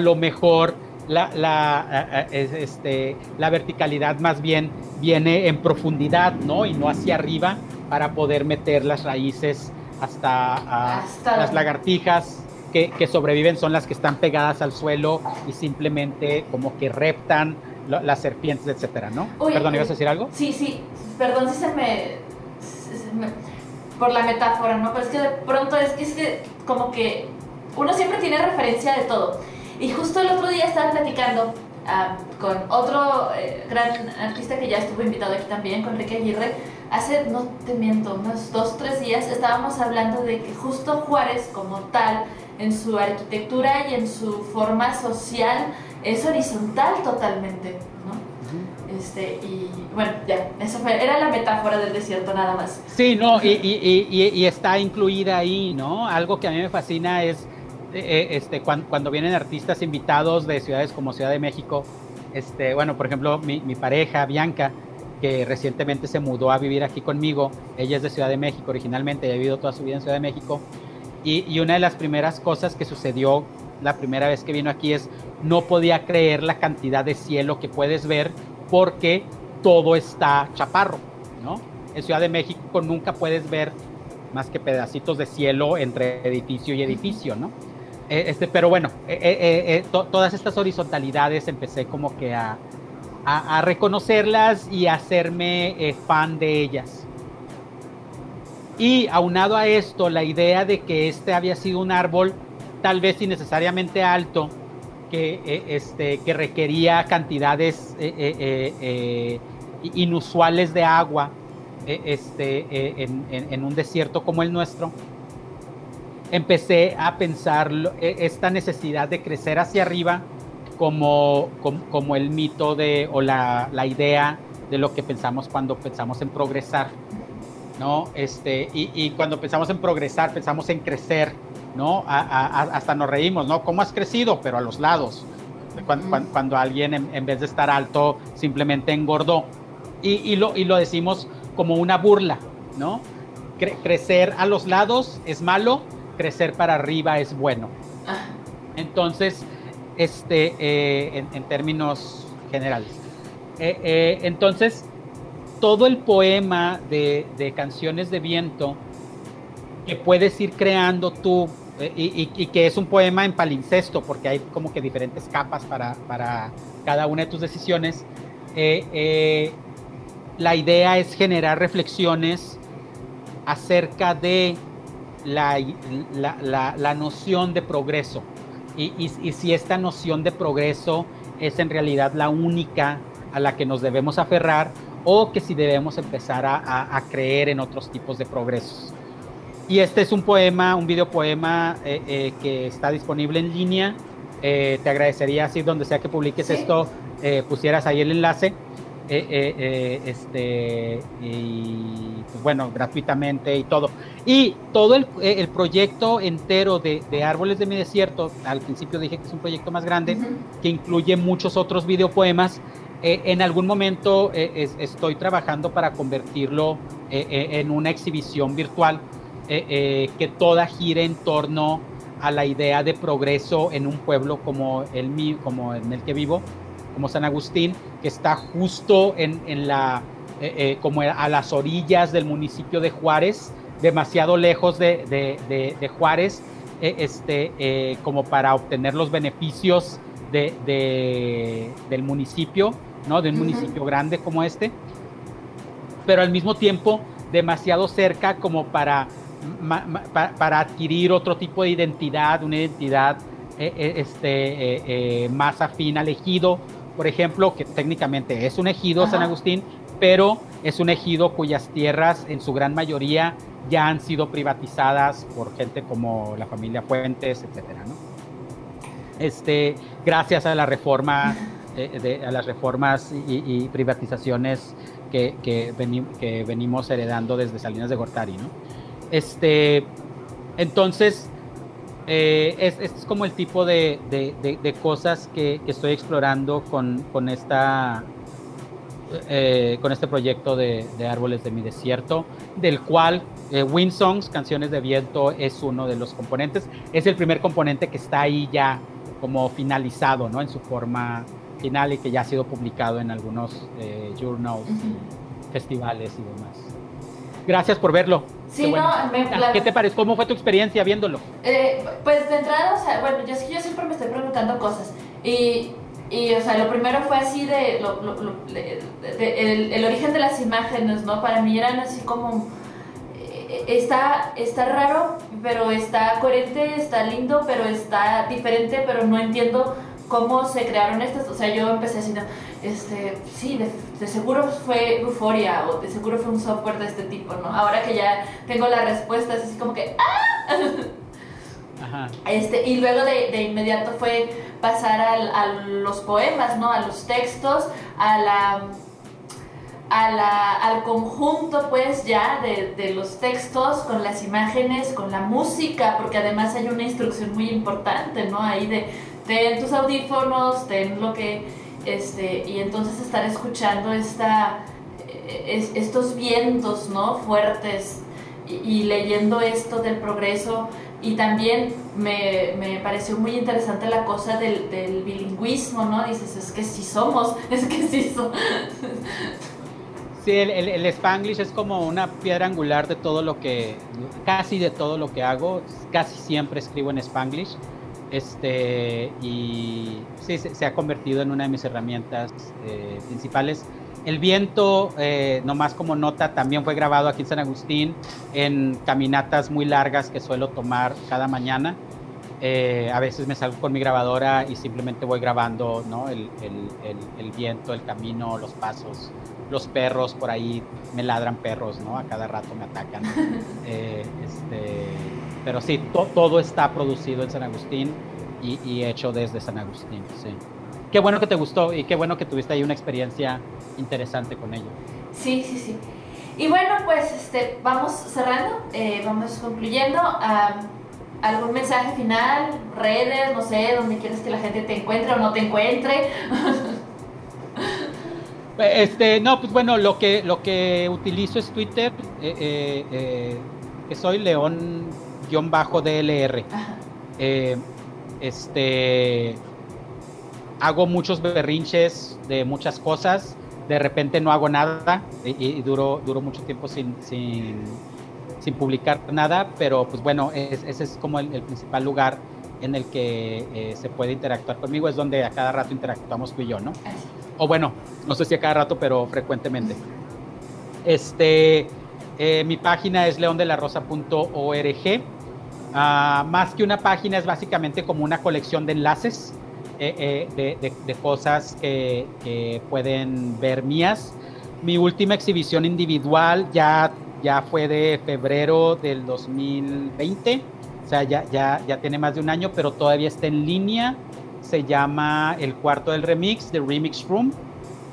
lo mejor la, la, este, la verticalidad más bien viene en profundidad, ¿no? Y no hacia arriba para poder meter las raíces hasta, las lagartijas que, sobreviven son las que están pegadas al suelo y simplemente como que reptan las serpientes, etcétera, ¿no? Perdón, ¿ibas a decir algo? Sí, sí, perdón si se me, por la metáfora, ¿no? Pero es que de pronto es que, es que como que uno siempre tiene referencia de todo. Y justo el otro día estaba platicando con otro eh, gran artista que ya estuvo invitado aquí también, con Enrique Aguirre. Hace, no te miento, unos dos, tres días estábamos hablando de que justo Juárez como tal, en su arquitectura y en su forma social, es horizontal totalmente, ¿no? Este, y bueno, ya, eso fue, era la metáfora del desierto nada más. Sí, no, y, y, y, y está incluida ahí, ¿no? Algo que a mí me fascina es eh, este, cuando, vienen artistas invitados de ciudades como Ciudad de México, este, bueno, por ejemplo, mi, pareja, Bianca, que recientemente se mudó a vivir aquí conmigo, ella es de Ciudad de México originalmente, ha vivido toda su vida en Ciudad de México, y, y una de las primeras cosas que sucedió la primera vez que vino aquí es, no podía creer la cantidad de cielo que puedes ver porque todo está chaparro, ¿no? En Ciudad de México nunca puedes ver más que pedacitos de cielo entre edificio y edificio, ¿no? Eh, este, pero bueno, eh, eh, todas estas horizontalidades empecé como que a, a, reconocerlas y a hacerme fan de ellas. Y aunado a esto, la idea de que este había sido un árbol tal vez innecesariamente alto, que, este, que requería cantidades inusuales de agua este, en, en un desierto como el nuestro, empecé a pensar e, esta necesidad de crecer hacia arriba como, como, el mito de, o la, la, idea de lo que pensamos cuando pensamos en progresar, ¿no? Este, y, y cuando pensamos en progresar, pensamos en crecer, ¿no? hasta nos reímos, ¿no? ¿Cómo has crecido? Pero a los lados. Cuando, cuando, alguien en, vez de estar alto simplemente engordó. Y, y, lo, y lo decimos como una burla, ¿no? crecer a los lados es malo, crecer para arriba es bueno. Ah. Entonces, este, eh, en, términos generales. Eh, eh, entonces, todo el poema de, canciones de viento que puedes ir creando tú y, que es un poema en palincesto porque hay como que diferentes capas para, para cada una de tus decisiones. la idea es generar reflexiones acerca de la, la, la, noción de progreso y, y, si esta noción de progreso es en realidad la única a la que nos debemos aferrar o que si debemos empezar a, a, creer en otros tipos de progresos. Y este es un poema, un videopoema eh, eh, que está disponible en línea. Eh, te agradecería si donde sea que publiques esto pusieras ahí el enlace. Eh, eh, eh, este, y pues bueno, gratuitamente y todo. Y todo el, el proyecto entero de, de, Árboles de mi Desierto, al principio dije que es un proyecto más grande, que incluye muchos otros videopoemas. en algún momento estoy trabajando para convertirlo en una exhibición virtual que toda gire en torno a la idea de progreso en un pueblo como el, como en el que vivo, como San Agustín, que está justo en, en la, eh, eh, como a las orillas del municipio de Juárez, demasiado lejos de, de, de, Juárez, eh, este, como para obtener los beneficios de, del municipio, ¿no? de un municipio grande como este, pero al mismo tiempo demasiado cerca como para, para adquirir otro tipo de identidad, una identidad este, más afín al ejido, por ejemplo, que técnicamente es un ejido San Agustín, pero es un ejido cuyas tierras en su gran mayoría ya han sido privatizadas por gente como la familia Fuentes, etcétera, ¿no? Este, gracias a la reforma, eh, a las reformas y, privatizaciones que, que, que, venimos heredando desde Salinas de Gortari, ¿no? Este, entonces, eh, es, es, como el tipo de, de, cosas que, que, estoy explorando con, con esta, eh, con este proyecto de, Árboles de mi Desierto, del cual eh, Wind Songs, Canciones de Viento, es uno de los componentes. Es el primer componente que está ahí ya como finalizado, ¿no? En su forma final y que ya ha sido publicado en algunos eh, journals, festivales y demás. Gracias por verlo. Sí, no, me, ¿Qué te parece? ¿Cómo fue tu experiencia viéndolo? Eh, pues de entrada, o sea, bueno, yo, yo siempre me estoy preguntando cosas. Y, y o sea, lo primero fue así de, lo, lo, el, el, origen de las imágenes, ¿no? Para mí eran así como... Eh, está, está raro, pero está coherente, está lindo, pero está diferente, pero no entiendo cómo se crearon estas, o sea, yo empecé diciendo, este, sí, de, seguro fue Euphoria o de seguro fue un software de este tipo, ¿no? Ahora que ya tengo la respuesta, es así como que, ¡ah! Ajá. Este, y luego de, de inmediato fue pasar a los poemas, ¿no? A los textos, a la al conjunto pues ya de, los textos con las imágenes, con la música, porque además hay una instrucción muy importante, ¿no? Ahí de ten tus audífonos, ten lo que, este, y entonces estar escuchando esta, estos vientos, ¿no? Fuertes y, leyendo esto del progreso y también me, me, pareció muy interesante la cosa del, del bilingüismo, ¿no? Dices, es que sí somos, es que sí somos. Sí, el, el, Spanglish es como una piedra angular de todo lo que, casi de todo lo que hago, casi siempre escribo en Spanglish. Este, y sí, se, ha convertido en una de mis herramientas eh, principales. El viento, eh, nomás como nota, también fue grabado aquí en San Agustín en caminatas muy largas que suelo tomar cada mañana. Eh, a veces me salgo con mi grabadora y simplemente voy grabando ¿no? el, el, el, viento, el camino, los pasos, los perros por ahí me ladran perros, ¿no? A cada rato me atacan. Eh, este, pero sí, todo está producido en San Agustín y, hecho desde San Agustín, sí. Qué bueno que te gustó y qué bueno que tuviste ahí una experiencia interesante con ello. Sí, sí, sí. Y bueno, pues este, vamos cerrando, eh, vamos concluyendo. ¿Algún mensaje final? ¿Redes? No sé, donde quieres que la gente te encuentre o no te encuentre? Este, no, pues bueno, lo que, lo que utilizo es Twitter, eh, eh, eh, que soy león-dlr. este, hago muchos berrinches de muchas cosas, de repente no hago nada y, duro, duro mucho tiempo sin, sin, sin, publicar nada, pero pues bueno, ese es como el, principal lugar en el que se puede interactuar conmigo, es donde a cada rato interactuamos tú y yo, ¿no? o bueno, no sé si a cada rato, pero frecuentemente. Este, eh, mi página es leondelarosa.org. Ah, más que una página es básicamente como una colección de enlaces eh, eh, de, cosas que, pueden ver mías. Mi última exhibición individual ya, ya fue de febrero del 2020, o sea, ya, ya, ya tiene más de un año, pero todavía está en línea se llama El Cuarto del Remix, The Remix Room.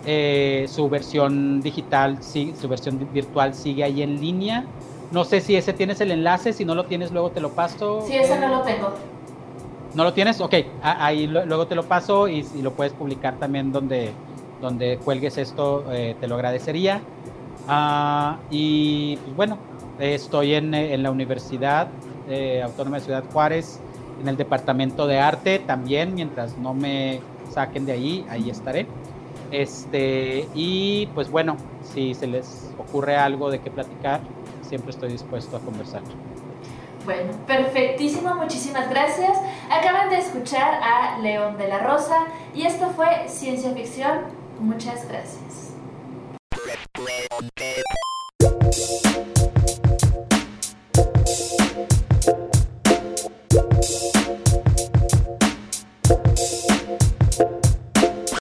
Eh, su versión digital, su versión virtual sigue ahí en línea. No sé si ese tienes el enlace, si no lo tienes luego te lo paso. Sí, ese no lo tengo. ¿No lo tienes? Ok, ahí luego te lo paso y, lo puedes publicar también donde, donde cuelgues esto, eh, te lo agradecería. Ah, y pues, bueno, estoy en, en la Universidad eh, Autónoma de Ciudad Juárez en el departamento de arte también, mientras no me saquen de ahí, ahí estaré. Este, y pues bueno, si se les ocurre algo de qué platicar, siempre estoy dispuesto a conversar. Bueno, perfectísimo, muchísimas gracias. Acaban de escuchar a León de la Rosa y esto fue Ciencia Ficción. Muchas gracias.